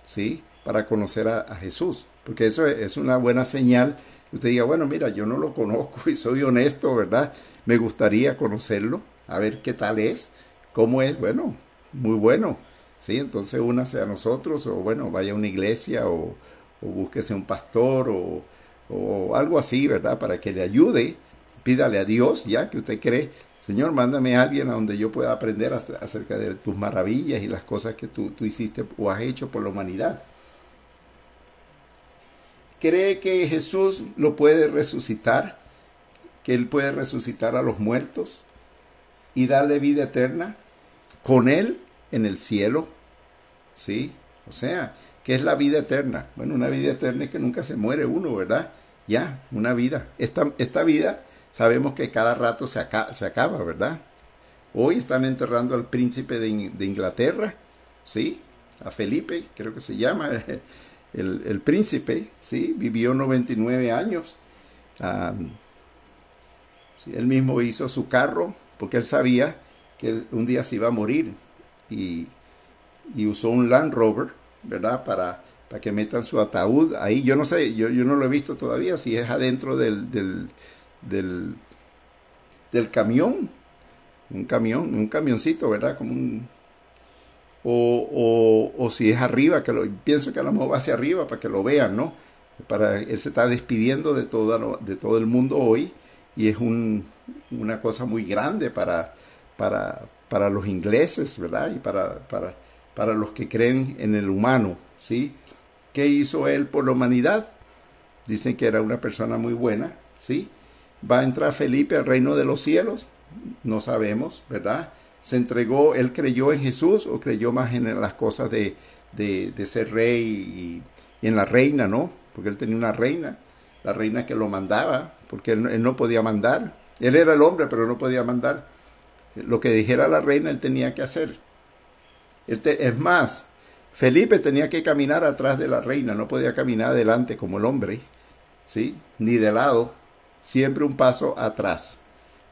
S2: ¿sí? Para conocer a, Jesús, porque eso es, una buena señal. Usted diga, bueno, mira, yo no lo conozco y soy honesto, ¿verdad? Me gustaría conocerlo, a ver qué tal es, cómo es, bueno, muy bueno, ¿sí? Entonces únase a nosotros, o bueno, vaya a una iglesia, o, o búsquese un pastor, o, o algo así, ¿verdad? Para que le ayude, pídale a Dios, ya que usted cree Señor, mándame a alguien a donde yo pueda aprender acerca de tus maravillas y las cosas que tú, hiciste o has hecho por la humanidad. ¿Cree que Jesús lo puede resucitar? ¿Que Él puede resucitar a los muertos y darle vida eterna con Él en el cielo? ¿Sí? O sea, ¿qué es la vida eterna? Bueno, una vida eterna es que nunca se muere uno, ¿verdad? Ya, una vida. Esta, esta vida sabemos que cada rato se, acaba, ¿verdad? Hoy están enterrando al príncipe de, Inglaterra, ¿sí? A Felipe, creo que se llama, el, príncipe, ¿sí? Vivió 99 años. él mismo hizo su carro porque él sabía que un día se iba a morir y, usó un Land Rover, ¿verdad? Para, para que metan su ataúd ahí. Yo no sé, yo, yo no lo he visto todavía, si es adentro del, del, del camión, un camión, un camioncito, ¿verdad? Como un, o, o, si es arriba, que lo, pienso que a lo mejor va hacia arriba para que lo vean, ¿no? Para, él se está despidiendo de, todo de todo el mundo hoy y es un, una cosa muy grande para, para, para los ingleses, ¿verdad? Y para, para, para los que creen en el humano, ¿sí? ¿Qué hizo él por la humanidad? Dicen que era una persona muy buena, ¿sí? ¿Va a entrar Felipe al reino de los cielos? No sabemos, ¿verdad? ¿Se entregó, él creyó en Jesús o creyó más en las cosas de, de, ser rey y, en la reina, ¿no? Porque él tenía una reina, la reina que lo mandaba, porque él, no podía mandar. Él era el hombre, pero no podía mandar. Lo que dijera la reina, él tenía que hacer. es más, Felipe tenía que caminar atrás de la reina, no podía caminar adelante como el hombre, ¿sí? Ni de lado siempre un paso atrás,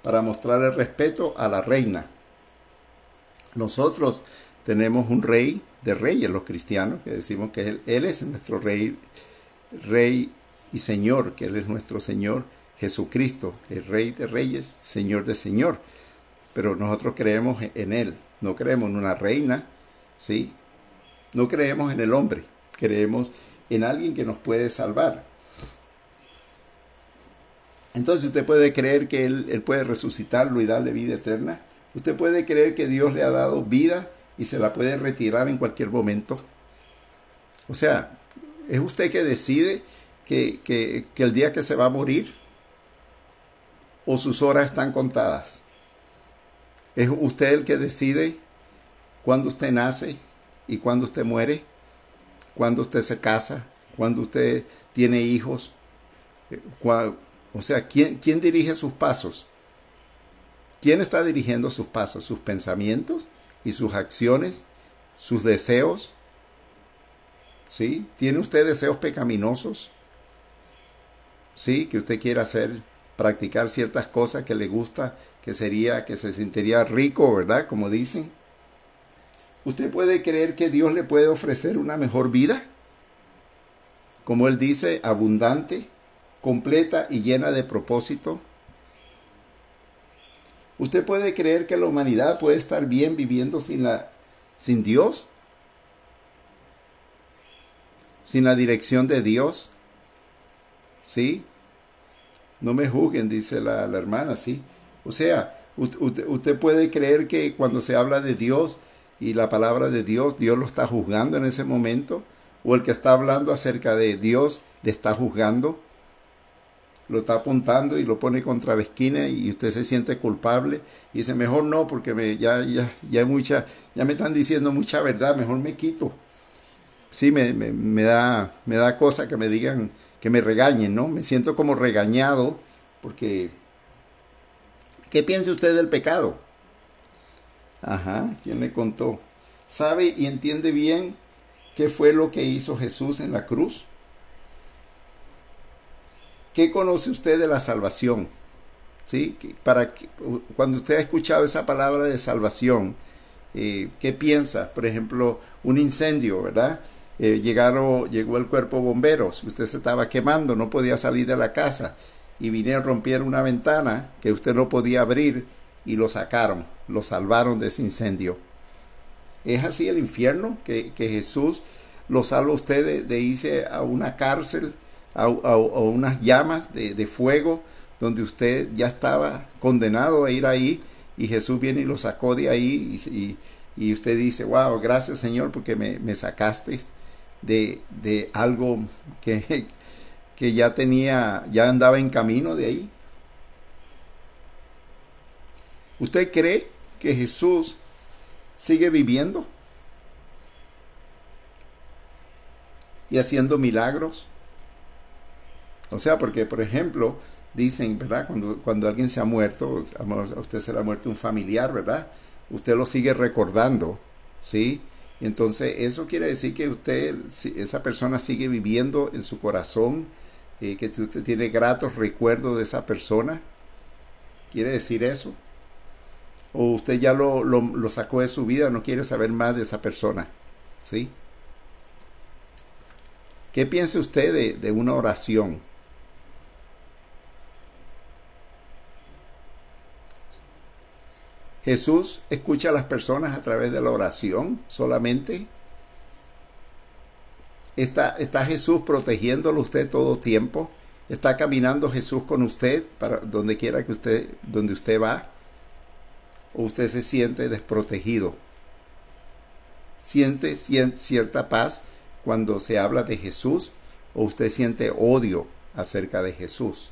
S2: para mostrar el respeto a la reina. Nosotros tenemos un rey de reyes, los cristianos, que decimos que él, es nuestro rey, rey y señor, que él es nuestro señor Jesucristo, el rey de reyes, señor de señor. Pero nosotros creemos en él, no creemos en una reina, ¿sí? No creemos en el hombre, creemos en alguien que nos puede salvar. Entonces usted puede creer que él, puede resucitarlo y darle vida eterna. Usted puede creer que Dios le ha dado vida y se la puede retirar en cualquier momento. O sea, es usted que decide que, que, el día que se va a morir o sus horas están contadas. Es usted el que decide cuándo usted nace y cuándo usted muere, cuándo usted se casa, cuándo usted tiene hijos, eh, o sea, ¿quién, dirige sus pasos? ¿Quién está dirigiendo sus pasos? ¿Sus pensamientos y sus acciones? ¿Sus deseos? ¿Sí? ¿Tiene usted deseos pecaminosos? ¿Sí? Que usted quiera hacer, practicar ciertas cosas que le gusta, que sería, que se sentiría rico, ¿verdad? Como dicen. ¿Usted puede creer que Dios le puede ofrecer una mejor vida? Como Él dice, abundante, completa y llena de propósito. ¿Usted puede creer que la humanidad puede estar bien viviendo sin, la, sin Dios? ¿Sin la dirección de Dios? ¿Sí? No me juzguen, dice la, hermana, ¿sí? O sea, usted, usted puede creer que cuando se habla de Dios y la palabra de Dios, Dios lo está juzgando en ese momento, o el que está hablando acerca de Dios le está juzgando lo está apuntando y lo pone contra la esquina y usted se siente culpable y dice, mejor no, porque me, ya, ya, mucha, ya me están diciendo mucha verdad, mejor me quito. Sí, me, me, da, me da cosa que me digan, que me regañen, ¿no? Me siento como regañado porque... ¿Qué piensa usted del pecado? Ajá, ¿quién le contó? ¿Sabe y entiende bien qué fue lo que hizo Jesús en la cruz? ¿Qué conoce usted de la salvación? ¿Sí? Para cuando usted ha escuchado esa palabra de salvación, eh, ¿qué piensa? Por ejemplo, un incendio, ¿verdad? Eh, llegaron, llegó el cuerpo de bomberos, usted se estaba quemando, no podía salir de la casa y vinieron a romper una ventana que usted no podía abrir y lo sacaron, lo salvaron de ese incendio. ¿Es así el infierno? Que, Jesús lo salva a usted de irse a una cárcel a, unas llamas de, fuego donde usted ya estaba condenado a ir ahí y Jesús viene y lo sacó de ahí y, usted dice, wow, gracias Señor porque me, me sacaste de, de algo que, que ya tenía, ya andaba en camino de ahí. ¿Usted cree que Jesús sigue viviendo y haciendo milagros? O sea, porque, por ejemplo, dicen, ¿verdad? Cuando, cuando alguien se ha muerto, a usted se le ha muerto un familiar, ¿verdad? Usted lo sigue recordando, ¿sí? Entonces eso quiere decir que usted, esa persona sigue viviendo en su corazón, eh, que usted tiene gratos recuerdos de esa persona. ¿Quiere decir eso? O usted ya lo, lo, sacó de su vida, no quiere saber más de esa persona, ¿sí? ¿Qué piensa usted de, de una oración? Jesús escucha a las personas a través de la oración solamente. Está, Jesús protegiéndolo usted todo tiempo. Está caminando Jesús con usted para donde quiera que usted, donde usted va. O usted se siente desprotegido. Siente, siente cierta paz cuando se habla de Jesús o usted siente odio acerca de Jesús.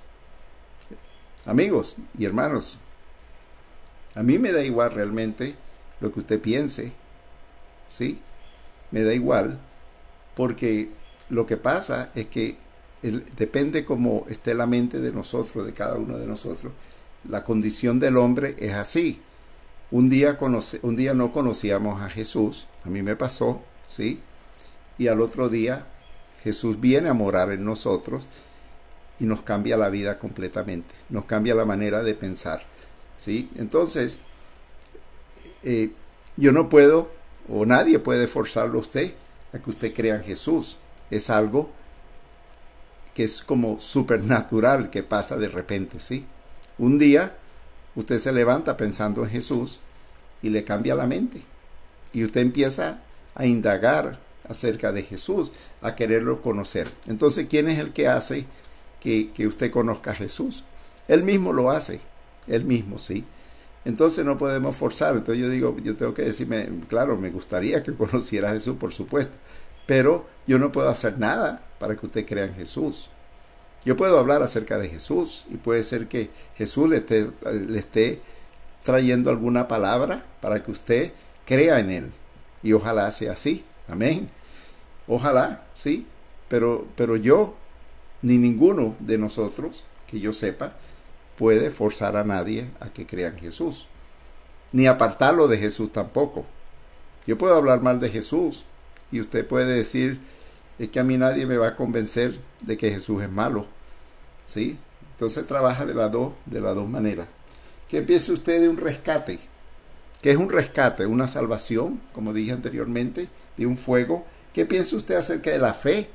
S2: Amigos y hermanos, a mí me da igual realmente lo que usted piense, ¿sí? Me da igual, porque lo que pasa es que depende cómo esté la mente de nosotros, de cada uno de nosotros. La condición del hombre es así. Un día, un día no conocíamos a Jesús, a mí me pasó, ¿sí? Y al otro día Jesús viene a morar en nosotros y nos cambia la vida completamente, nos cambia la manera de pensar. ¿Sí? Entonces, eh, yo no puedo, o nadie puede forzarlo a usted a que usted crea en Jesús. Es algo que es como supernatural que pasa de repente, ¿sí? Un día usted se levanta pensando en Jesús y le cambia la mente. Y usted empieza a indagar acerca de Jesús, a quererlo conocer. Entonces, ¿quién es el que hace que, que usted conozca a Jesús? Él mismo lo hace él mismo, sí. Entonces no podemos forzar. Entonces yo digo, yo tengo que decirme, claro, me gustaría que conociera a Jesús, por supuesto, pero yo no puedo hacer nada para que usted crea en Jesús. Yo puedo hablar acerca de Jesús y puede ser que Jesús le esté, le esté trayendo alguna palabra para que usted crea en Él. Y ojalá sea así. Amén. Ojalá, sí. Pero, pero yo, ni ninguno de nosotros, que yo sepa, puede forzar a nadie a que crea en Jesús, ni apartarlo de Jesús tampoco. Yo puedo hablar mal de Jesús y usted puede decir es que a mí nadie me va a convencer de que Jesús es malo. ¿Sí? Entonces trabaja de las dos, de las dos maneras. Que empiece usted de un rescate. que es un rescate? Una salvación, como dije anteriormente, de un fuego. ¿Qué piensa usted acerca de la fe?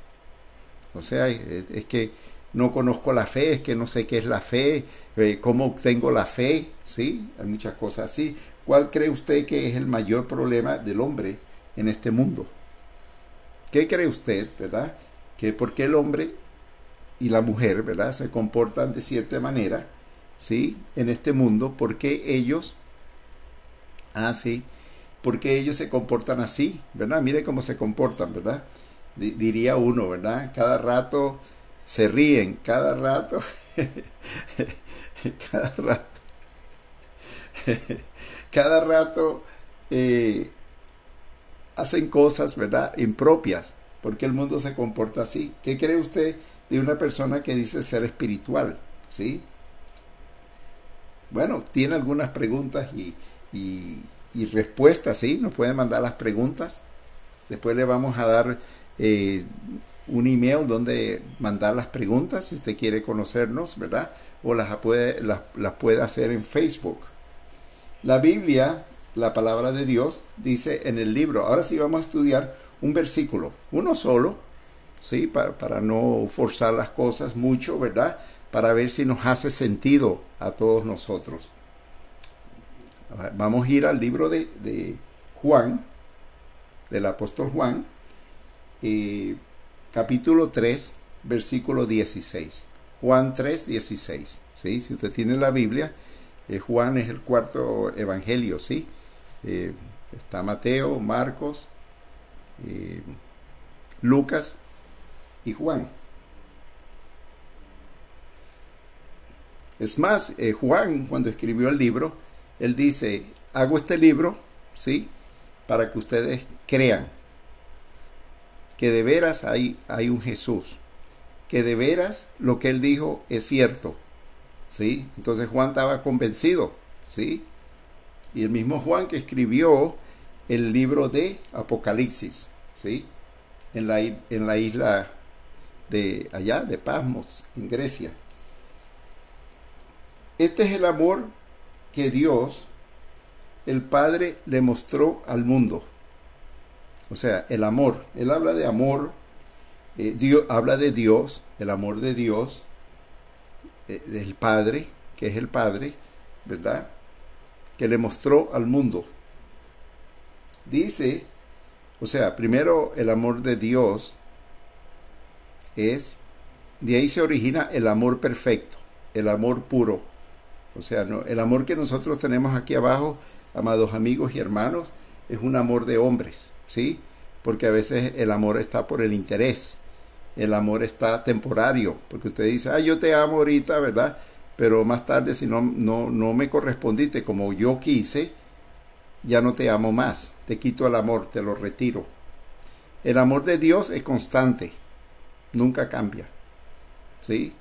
S2: O sea, es que no conozco la fe, es que no sé qué es la fe, cómo obtengo la fe, ¿sí? Hay muchas cosas así. ¿Cuál cree usted que es el mayor problema del hombre en este mundo? ¿Qué cree usted, verdad? Que por qué el hombre y la mujer, verdad, se comportan de cierta manera, ¿sí? En este mundo, ¿por qué ellos, ah, sí, por qué ellos se comportan así, verdad? Mire cómo se comportan, ¿verdad? diría uno, ¿verdad? Cada rato se ríen, cada rato, cada rato, cada rato eh, hacen cosas, ¿verdad?, impropias, porque el mundo se comporta así. ¿Qué cree usted de una persona que dice ser espiritual? ¿Sí? Bueno, tiene algunas preguntas y, y, respuestas, ¿sí? Nos puede mandar las preguntas. Después le vamos a dar eh, un email donde mandar las preguntas si usted quiere conocernos, ¿verdad? O las puede, las, las puede hacer en Facebook. La Biblia la palabra de Dios dice en el libro. Ahora sí vamos a estudiar un versículo, uno solo, ¿sí? Para, para, no forzar las cosas mucho, ¿verdad? Para ver si nos hace sentido a todos nosotros. Vamos a ir al libro de, de Juan, del apóstol Juan, eh, capítulo 3, versículo 16. Juan 3, 16. ¿sí? Si usted tiene la Biblia, eh, Juan es el cuarto evangelio, ¿sí? Eh, está Mateo, Marcos, eh, Lucas y Juan. Es más, Juan, cuando escribió el libro, él dice, hago este libro, ¿sí? Para que ustedes crean que de veras hay, hay un Jesús, que de veras lo que él dijo es cierto, ¿sí? Entonces Juan estaba convencido, ¿sí? y el mismo Juan que escribió el libro de Apocalipsis, ¿sí? En la, en la isla de allá, de Pasmos, en Grecia. Este es el amor que Dios, el Padre, le mostró al mundo. O sea, el amor. Él habla de amor, eh, habla de Dios, el amor de Dios, eh, del Padre, que es el Padre, ¿verdad? que le mostró al mundo. Dice, o sea, primero el amor de Dios es, de ahí se origina el amor perfecto, el amor puro. O sea, no, el amor que nosotros tenemos aquí abajo, amados amigos y hermanos, es un amor de hombres, ¿sí? Porque a veces el amor está por el interés, el amor está temporario, porque usted dice, ah, yo te amo ahorita, ¿verdad? pero más tarde si no, no, no me correspondiste como yo quise, ya no te amo más, te quito el amor, te lo retiro. El amor de Dios es constante, nunca cambia. ¿Sí?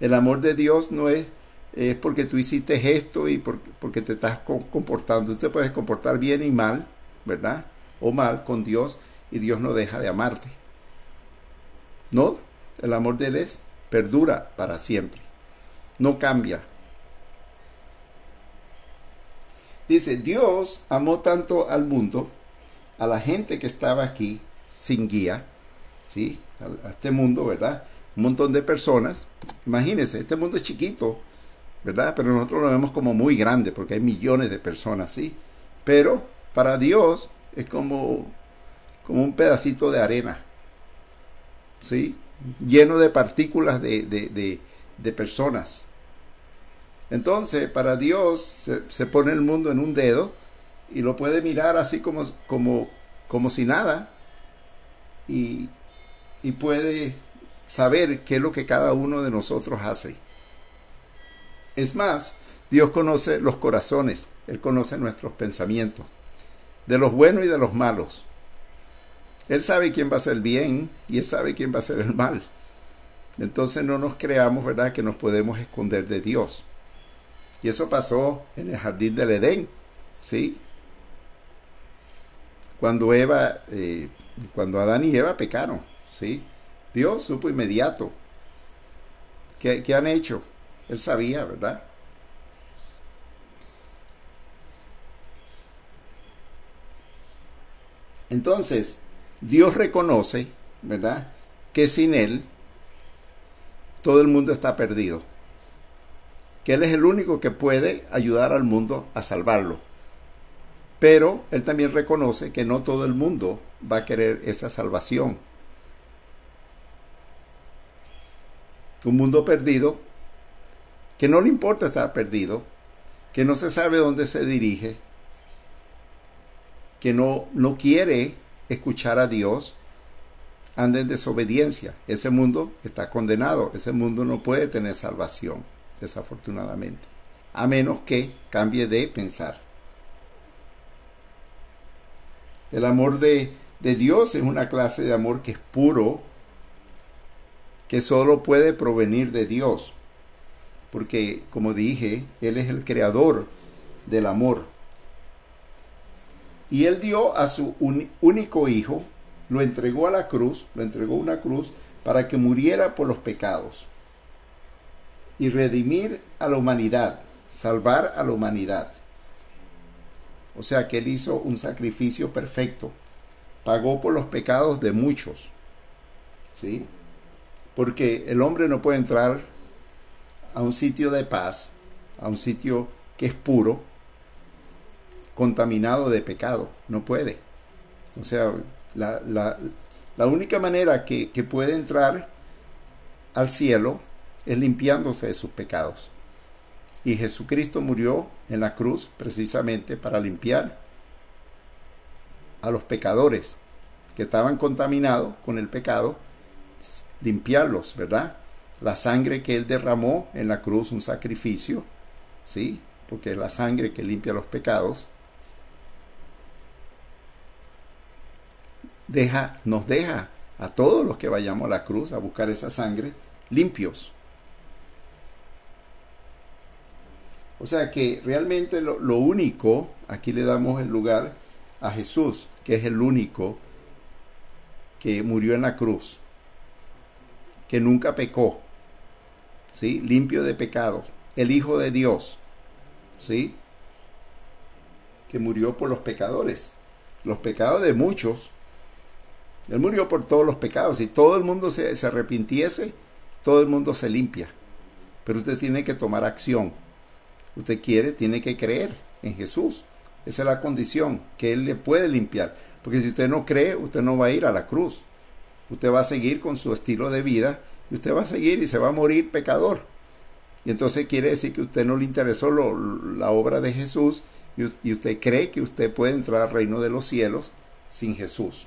S2: El amor de Dios no es, es porque tú hiciste esto y porque, porque te estás comportando. Tú te puedes comportar bien y mal, ¿verdad? O mal con Dios y Dios no deja de amarte. No, el amor de Él es, perdura para siempre no cambia. Dice, Dios amó tanto al mundo, a la gente que estaba aquí sin guía, ¿sí? A, este mundo, ¿verdad? Un montón de personas. Imagínense, este mundo es chiquito, ¿verdad? Pero nosotros lo vemos como muy grande porque hay millones de personas, ¿sí? Pero para Dios es como, como un pedacito de arena, ¿sí? Lleno de partículas de, de, de personas. Entonces, para Dios se, pone el mundo en un dedo y lo puede mirar así como, como, como si nada y, y puede saber qué es lo que cada uno de nosotros hace. Es más, Dios conoce los corazones, Él conoce nuestros pensamientos, de los buenos y de los malos. Él sabe quién va a hacer el bien y Él sabe quién va a hacer el mal. entonces no nos creamos, ¿verdad?, que nos podemos esconder de Dios. Y eso pasó en el jardín del Edén, ¿sí? Cuando Eva, eh, cuando Adán y Eva pecaron, ¿sí? Dios supo inmediato. ¿Qué, ¿Qué han hecho? Él sabía, ¿verdad? Entonces, Dios reconoce, ¿verdad? Que sin Él todo el mundo está perdido. Que Él es el único que puede ayudar al mundo a salvarlo. Pero Él también reconoce que no todo el mundo va a querer esa salvación. Un mundo perdido, que no le importa estar perdido, que no se sabe dónde se dirige, que no, no quiere escuchar a Dios, anda en desobediencia. Ese mundo está condenado. Ese mundo no puede tener salvación, desafortunadamente. A menos que cambie de pensar. El amor de, de Dios es una clase de amor que es puro, que solo puede provenir de Dios. Porque, como dije, Él es el creador del amor. Y él dio a su único hijo, lo entregó a la cruz, lo entregó a una cruz para que muriera por los pecados y redimir a la humanidad, salvar a la humanidad. O sea que él hizo un sacrificio perfecto, pagó por los pecados de muchos. ¿Sí? Porque el hombre no puede entrar a un sitio de paz, a un sitio que es puro, contaminado de pecado. No puede. O sea, la, la, única manera que, que puede entrar al cielo es limpiándose de sus pecados. Y Jesucristo murió en la cruz precisamente para limpiar a los pecadores que estaban contaminados con el pecado, limpiarlos, ¿verdad? La sangre que él derramó en la cruz, un sacrificio, ¿sí? Porque es la sangre que limpia los pecados, deja, nos deja a todos los que vayamos a la cruz a buscar esa sangre limpios. O sea que realmente lo, lo, único, aquí le damos el lugar a Jesús, que es el único que murió en la cruz, que nunca pecó, ¿sí? limpio de pecados, el Hijo de Dios, ¿sí? que murió por los pecadores, los pecados de muchos, él murió por todos los pecados. Si todo el mundo se, arrepintiese, todo el mundo se limpia. Pero usted tiene que tomar acción. Usted quiere, tiene que creer en Jesús. Esa es la condición, que Él le puede limpiar. Porque si usted no cree, usted no va a ir a la cruz. Usted va a seguir con su estilo de vida y usted va a seguir y se va a morir pecador. Y entonces quiere decir que usted no le interesó la obra de Jesús y usted cree que usted puede entrar al reino de los cielos sin Jesús.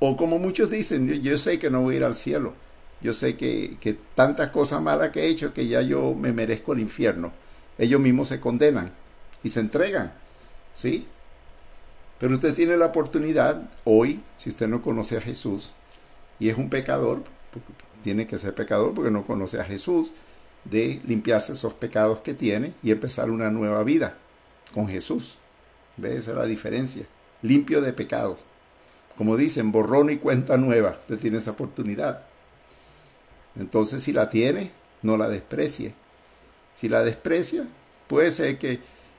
S2: O como muchos dicen, yo, sé que no voy a ir al cielo. Yo sé que, que tantas cosas malas que he hecho que ya yo me merezco el infierno. Ellos mismos se condenan y se entregan. ¿Sí? Pero usted tiene la oportunidad hoy, si usted no conoce a Jesús y es un pecador, tiene que ser pecador porque no conoce a Jesús, de limpiarse esos pecados que tiene y empezar una nueva vida con Jesús. ¿Ve? Esa es la diferencia. Limpio de pecados. Como dicen, borrón y cuenta nueva. Usted tiene esa oportunidad. Entonces, si la tiene, no la desprecie. Si la desprecia, puede ser que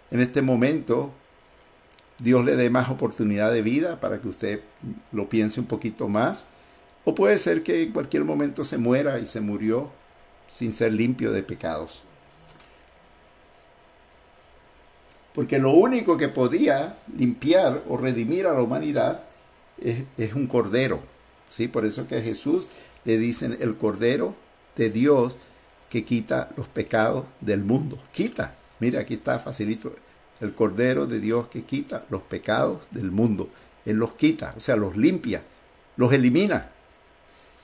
S2: en este momento Dios le dé más oportunidad de vida para que usted lo piense un poquito más. O puede ser que en cualquier momento se muera y se murió sin ser limpio de pecados. Porque lo único que podía limpiar o redimir a la humanidad es, un cordero. ¿sí? Por eso que a Jesús le dicen el cordero de Dios que quita los pecados del mundo. Quita. Mira, aquí está facilito. El cordero de Dios que quita los pecados del mundo. Él los quita, o sea, los limpia, los elimina.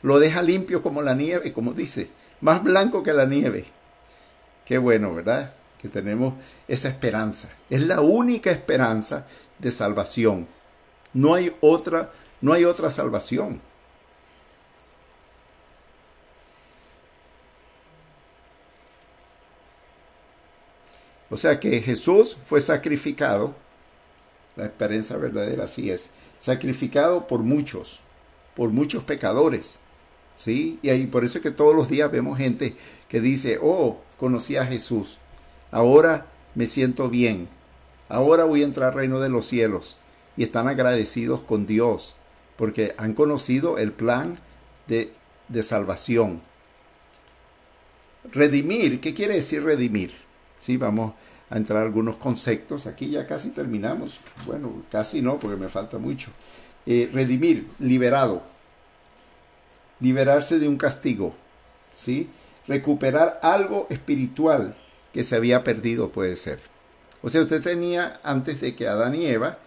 S2: Lo deja limpio como la nieve, como dice, más blanco que la nieve. Qué bueno, ¿verdad? Que tenemos esa esperanza. Es la única esperanza de salvación. No hay otra, no hay otra salvación. O sea que Jesús fue sacrificado, la esperanza verdadera así es, sacrificado por muchos, por muchos pecadores. ¿sí? Y ahí, por eso es que todos los días vemos gente que dice, oh, conocí a Jesús, ahora me siento bien, ahora voy a entrar al reino de los cielos. Y están agradecidos con Dios, porque han conocido el plan de, de salvación. Redimir, ¿qué quiere decir redimir? Sí, vamos a entrar a algunos conceptos. Aquí ya casi terminamos. Bueno, casi no, porque me falta mucho. Eh, redimir, liberado. Liberarse de un castigo. ¿Sí? Recuperar algo espiritual que se había perdido, puede ser. O sea, usted tenía, antes de que Adán y Eva,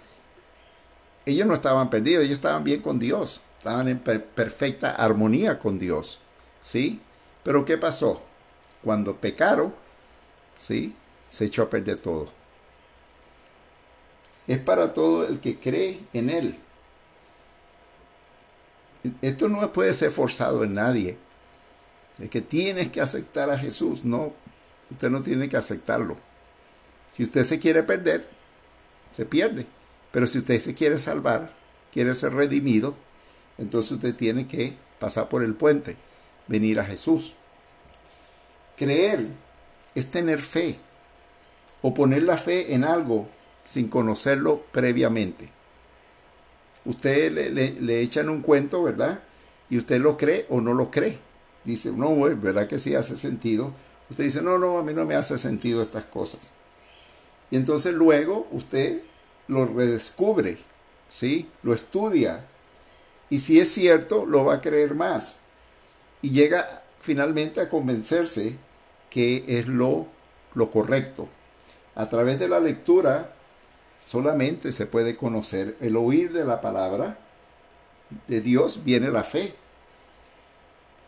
S2: ellos no estaban perdidos, ellos estaban bien con Dios. Estaban en perfecta armonía con Dios. ¿Sí? Pero ¿qué pasó? Cuando pecaron, ¿sí? Se echó a perder todo. Es para todo el que cree en Él. Esto no puede ser forzado en nadie. Es que tienes que aceptar a Jesús. No, usted no tiene que aceptarlo. Si usted se quiere perder, se pierde. Pero si usted se quiere salvar, quiere ser redimido, entonces usted tiene que pasar por el puente, venir a Jesús. Creer es tener fe o poner la fe en algo sin conocerlo previamente. Usted le, echan un cuento, ¿verdad? Y usted lo cree o no lo cree. Dice, no, ¿verdad que sí hace sentido? Usted dice, no, no, a mí no me hace sentido estas cosas. Y entonces luego usted lo redescubre, ¿sí? Lo estudia. Y si es cierto, lo va a creer más. Y llega finalmente a convencerse que es lo, lo correcto. A través de la lectura solamente se puede conocer el oír de la palabra de Dios viene la fe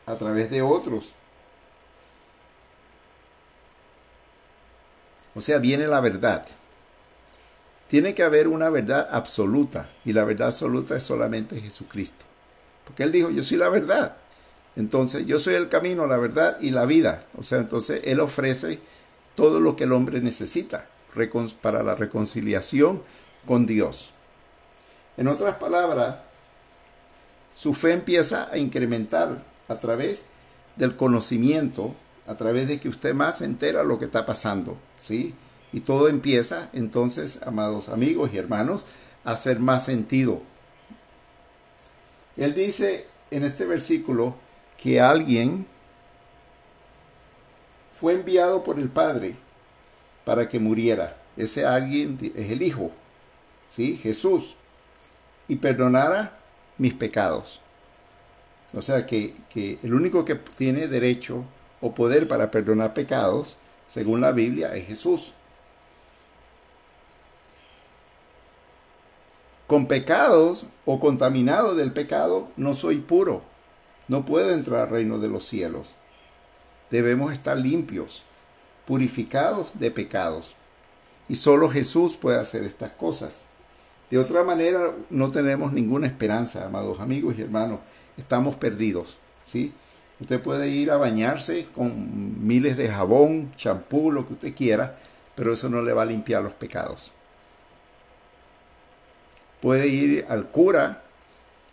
S2: a través de otros. O sea, viene la verdad. Tiene que haber una verdad absoluta y la verdad absoluta es solamente Jesucristo. Porque Él dijo, yo soy la verdad. Entonces, yo soy el camino, la verdad y la vida. O sea, entonces Él ofrece todo lo que el hombre necesita para la reconciliación con Dios. En otras palabras, su fe empieza a incrementar a través del conocimiento, a través de que usted más se entera lo que está pasando, ¿sí? Y todo empieza entonces, amados amigos y hermanos, a hacer más sentido. Él dice en este versículo que alguien fue enviado por el Padre para que muriera. Ese alguien es el Hijo, ¿sí? Jesús, y perdonara mis pecados. O sea que, que el único que tiene derecho o poder para perdonar pecados, según la Biblia, es Jesús. Con pecados o contaminado del pecado no soy puro. No puedo entrar al reino de los cielos. Debemos estar limpios, purificados de pecados. Y solo Jesús puede hacer estas cosas. De otra manera, no tenemos ninguna esperanza, amados amigos y hermanos. Estamos perdidos. ¿sí? Usted puede ir a bañarse con miles de jabón, champú, lo que usted quiera, pero eso no le va a limpiar los pecados puede ir al cura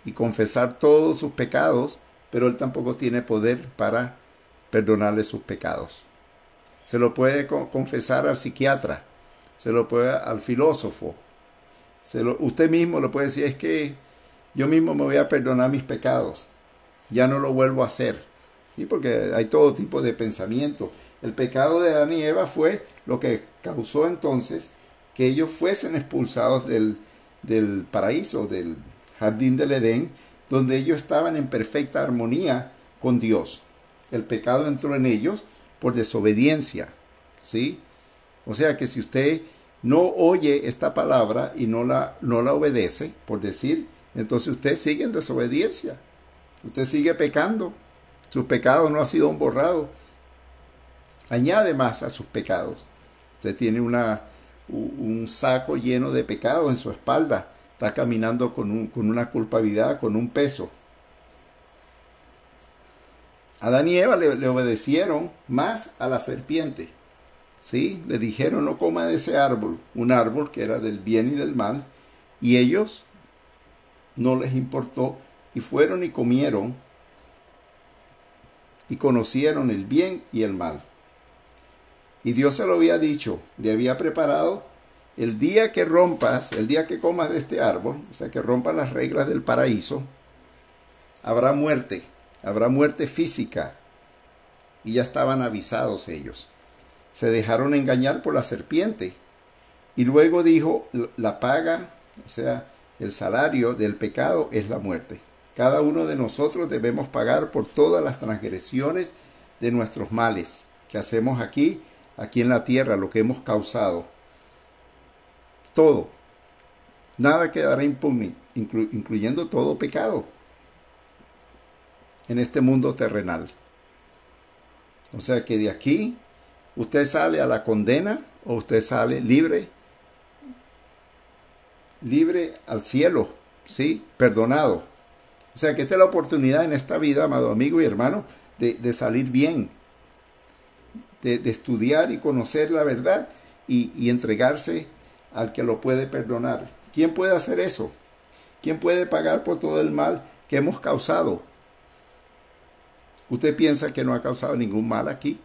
S2: y confesar todos sus pecados, pero él tampoco tiene poder para perdonarle sus pecados. Se lo puede confesar al psiquiatra, se lo puede al filósofo, usted mismo lo puede decir, es que yo mismo me voy a perdonar mis pecados, ya no lo vuelvo a hacer, ¿sí? porque hay todo tipo de pensamiento. El pecado de Adán y Eva fue lo que causó entonces que ellos fuesen expulsados del, del paraíso, del jardín del Edén, donde ellos estaban en perfecta armonía con Dios. El pecado entró en ellos por desobediencia, ¿sí? O sea que si usted no oye esta palabra y no la, no la obedece, por decir, entonces usted sigue en desobediencia. Usted sigue pecando. Sus pecados no han sido borrados. Añade más a sus pecados. Usted tiene una, un saco lleno de pecado en su espalda. Está caminando con, una culpabilidad, con un peso. Adán y Eva le, obedecieron más a la serpiente. ¿sí? Le dijeron no coma de ese árbol, un árbol que era del bien y del mal, y ellos no les importó y fueron y comieron y conocieron el bien y el mal. Y Dios se lo había dicho, le había preparado el día que rompas, el día que comas de este árbol, o sea, que rompas las reglas del paraíso, habrá muerte, habrá muerte física. Y ya estaban avisados ellos. Se dejaron engañar por la serpiente. Y luego dijo, la paga, o sea, el salario del pecado es la muerte. Cada uno de nosotros debemos pagar por todas las transgresiones de nuestros males que hacemos aquí, aquí en la tierra, lo que hemos causado. Todo. Nada quedará impune, incluyendo todo pecado en este mundo terrenal. O sea que de aquí usted sale a la condena o usted sale libre, libre al cielo, ¿sí? Perdonado. O sea que esta es la oportunidad en esta vida, amado amigo y hermano, de, salir bien, de, estudiar y conocer la verdad y, y entregarse al que lo puede perdonar. ¿Quién puede hacer eso? ¿Quién puede pagar por todo el mal que hemos causado? ¿Usted piensa que no ha causado ningún mal aquí?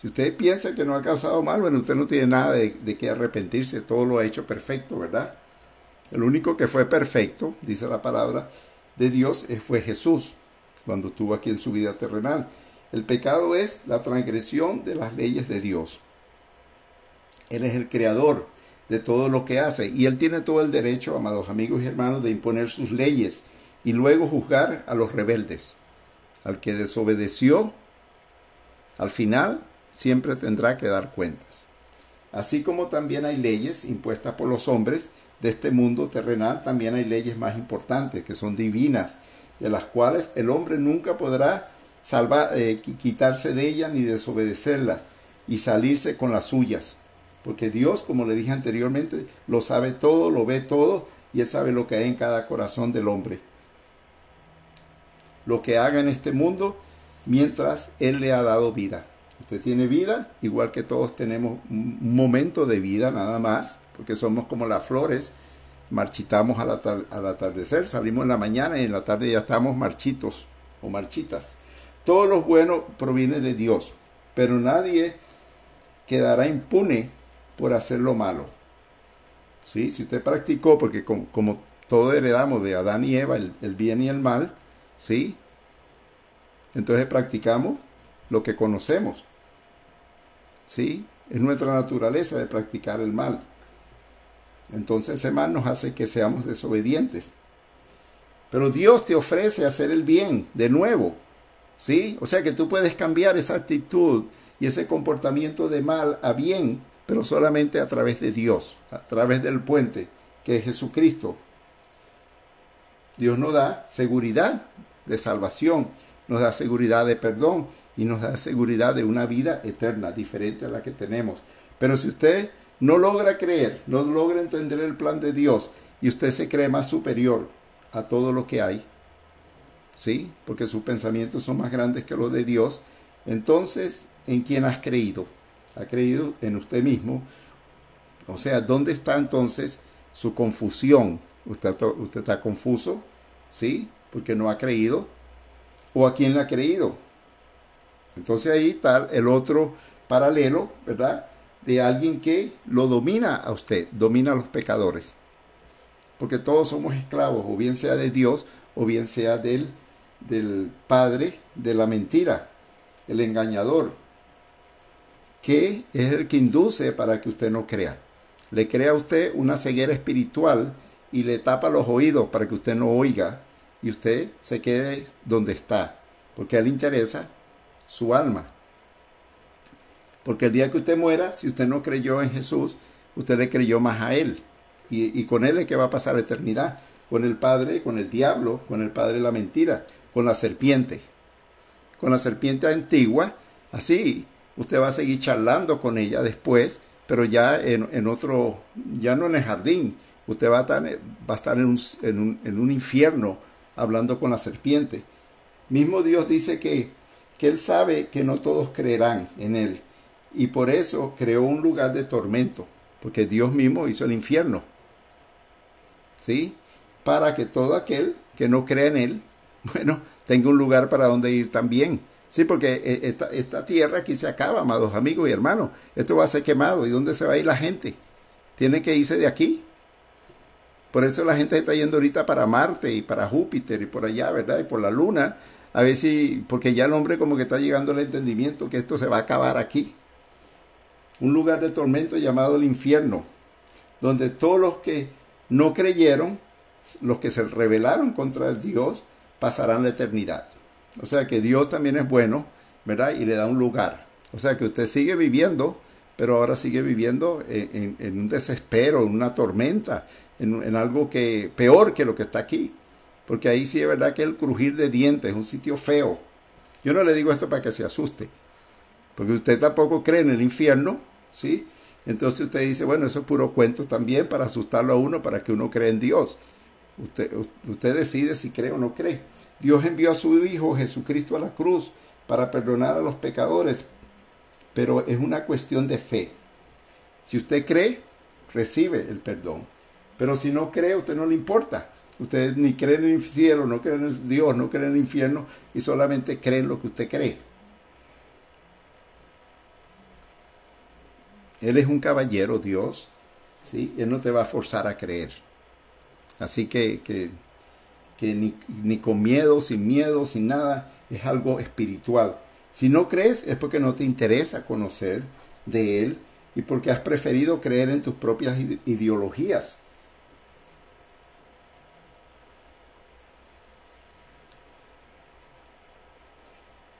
S2: Si usted piensa que no ha causado mal, bueno, usted no tiene nada de, de qué arrepentirse, todo lo ha hecho perfecto, ¿verdad? El único que fue perfecto, dice la palabra, de Dios fue Jesús cuando estuvo aquí en su vida terrenal. El pecado es la transgresión de las leyes de Dios. Él es el creador de todo lo que hace y él tiene todo el derecho, amados amigos y hermanos, de imponer sus leyes y luego juzgar a los rebeldes. Al que desobedeció, al final siempre tendrá que dar cuentas. Así como también hay leyes impuestas por los hombres de este mundo terrenal también hay leyes más importantes que son divinas, de las cuales el hombre nunca podrá salvar, eh, quitarse de ellas ni desobedecerlas y salirse con las suyas. Porque Dios, como le dije anteriormente, lo sabe todo, lo ve todo y Él sabe lo que hay en cada corazón del hombre. Lo que haga en este mundo mientras Él le ha dado vida. Usted tiene vida, igual que todos tenemos un momento de vida nada más, porque somos como las flores, marchitamos al, atardecer, salimos en la mañana y en la tarde ya estamos marchitos o marchitas. Todo lo bueno proviene de Dios, pero nadie quedará impune por hacer lo malo. ¿Sí? Si usted practicó, porque como, como todo heredamos de Adán y Eva, el, el bien y el mal, ¿sí? Entonces practicamos lo que conocemos. ¿Sí? Es nuestra naturaleza de practicar el mal. Entonces ese mal nos hace que seamos desobedientes. Pero Dios te ofrece hacer el bien de nuevo. ¿Sí? O sea que tú puedes cambiar esa actitud y ese comportamiento de mal a bien, pero solamente a través de Dios, a través del puente, que es Jesucristo. Dios nos da seguridad de salvación, nos da seguridad de perdón y nos da seguridad de una vida eterna, diferente a la que tenemos. Pero si usted no logra creer, no logra entender el plan de Dios y usted se cree más superior a todo lo que hay, ¿sí? Porque sus pensamientos son más grandes que los de Dios, entonces, ¿en quién has creído? ¿Ha creído en usted mismo? O sea, ¿dónde está entonces su confusión? Usted, usted está confuso, ¿sí? Porque no ha creído. ¿O a quién le ha creído? Entonces ahí está el otro paralelo, ¿verdad? de alguien que lo domina a usted, domina a los pecadores. Porque todos somos esclavos, o bien sea de Dios, o bien sea del, del Padre de la mentira, el engañador, que es el que induce para que usted no crea. Le crea a usted una ceguera espiritual y le tapa los oídos para que usted no oiga y usted se quede donde está, porque a él interesa su alma. Porque el día que usted muera, si usted no creyó en Jesús, usted le creyó más a Él. Y, con Él es que va a pasar la eternidad. Con el Padre, con el diablo, con el Padre de la mentira, con la serpiente. Con la serpiente antigua, así, usted va a seguir charlando con ella después, pero ya en, otro, ya no en el jardín. Usted va a estar, va a estar en, un, en, un, en un infierno hablando con la serpiente. Mismo Dios dice que, que Él sabe que no todos creerán en Él y por eso creó un lugar de tormento, porque Dios mismo hizo el infierno. ¿Sí? Para que todo aquel que no cree en Él, bueno, tenga un lugar para donde ir también. Sí, porque eh, esta, esta tierra aquí se acaba, amados amigos y hermanos. Esto va a ser quemado. ¿Y dónde se va a ir la gente? Tiene que irse de aquí. Por eso la gente está yendo ahorita para Marte y para Júpiter y por allá, ¿verdad? Y por la Luna. A ver si, porque ya el hombre como que está llegando al entendimiento que esto se va a acabar aquí. Un lugar de tormento llamado el infierno, donde todos los que no creyeron, los que se rebelaron contra Dios, pasarán la eternidad. O sea que Dios también es bueno, ¿verdad? Y le da un lugar. O sea que usted sigue viviendo, pero ahora sigue viviendo en, un desespero, en una tormenta, en, en, algo que peor que lo que está aquí. Porque ahí sí es verdad que el crujir de dientes es un sitio feo. Yo no le digo esto para que se asuste, porque usted tampoco cree en el infierno, ¿sí? Entonces usted dice, bueno, eso es puro cuento también para asustarlo a uno, para que uno cree en Dios. Usted, usted decide si cree o no cree. Dios envió a su Hijo Jesucristo a la cruz para perdonar a los pecadores, pero es una cuestión de fe. Si usted cree, recibe el perdón. Pero si no cree, a usted no le importa. Usted ni cree en el cielo, no cree en Dios, no cree en el infierno y solamente cree en lo que usted cree. Él es un caballero, Dios, ¿sí? Él no te va a forzar a creer. Así que, que, ni, ni con miedo, sin miedo, sin nada, es algo espiritual. Si no crees es porque no te interesa conocer de Él y porque has preferido creer en tus propias ideologías.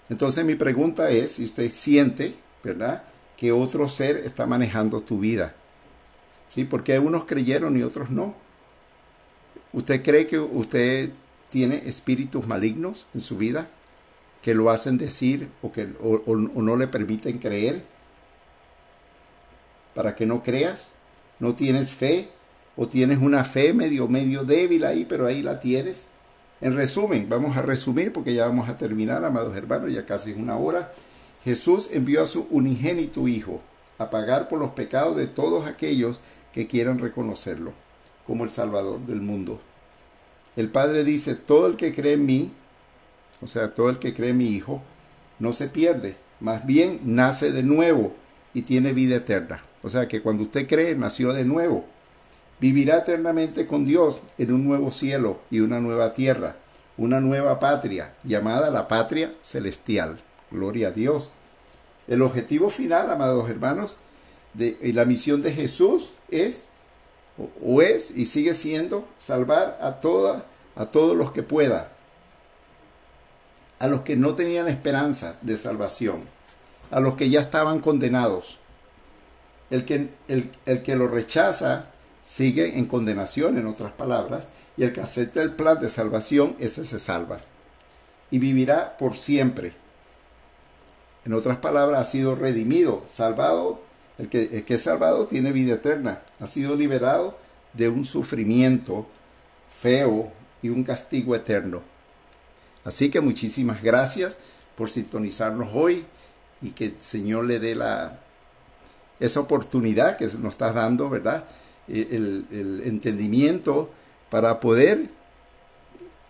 S2: Entonces mi pregunta es si usted siente, ¿verdad?, que otro ser está manejando tu vida. ¿Sí? Porque unos creyeron y otros no. ¿Usted cree que usted tiene espíritus malignos en su vida que lo hacen decir o que o, no le permiten creer? Para que no creas, no tienes fe o tienes una fe medio medio débil ahí, pero ahí la tienes. En resumen, vamos a resumir porque ya vamos a terminar, amados hermanos, ya casi es una hora. Jesús envió a su unigénito Hijo a pagar por los pecados de todos aquellos que quieran reconocerlo como el Salvador del mundo. El Padre dice, todo el que cree en mí, o sea, todo el que cree en mi Hijo, no se pierde, más bien nace de nuevo y tiene vida eterna. O sea que cuando usted cree, nació de nuevo. Vivirá eternamente con Dios en un nuevo cielo y una nueva tierra, una nueva patria, llamada la patria celestial. Gloria a Dios. El objetivo final, amados hermanos, de, y la misión de Jesús es o es y sigue siendo salvar a toda a todos los que pueda a los que no tenían esperanza de salvación a los que ya estaban condenados. El que, el, el que lo rechaza sigue en condenación en otras palabras y el que acepta el plan de salvación ese se salva y vivirá por siempre. En otras palabras ha sido redimido salvado el que, es salvado tiene vida eterna, ha sido liberado de un sufrimiento feo y un castigo eterno. Así que muchísimas gracias por sintonizarnos hoy y que el Señor le dé la, esa oportunidad que nos está dando, ¿verdad? E, el, el entendimiento para poder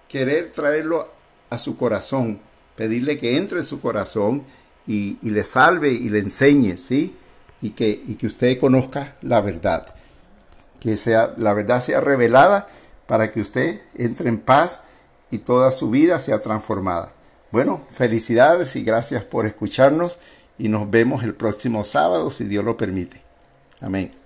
S2: querer traerlo a su corazón, pedirle que entre en su corazón y, y le salve y le enseñe, ¿sí? Y que, y que usted conozca la verdad. Que sea, la verdad sea revelada para que usted entre en paz y toda su vida sea transformada. Bueno, felicidades y gracias por escucharnos y nos vemos el próximo sábado si Dios lo permite. Amén.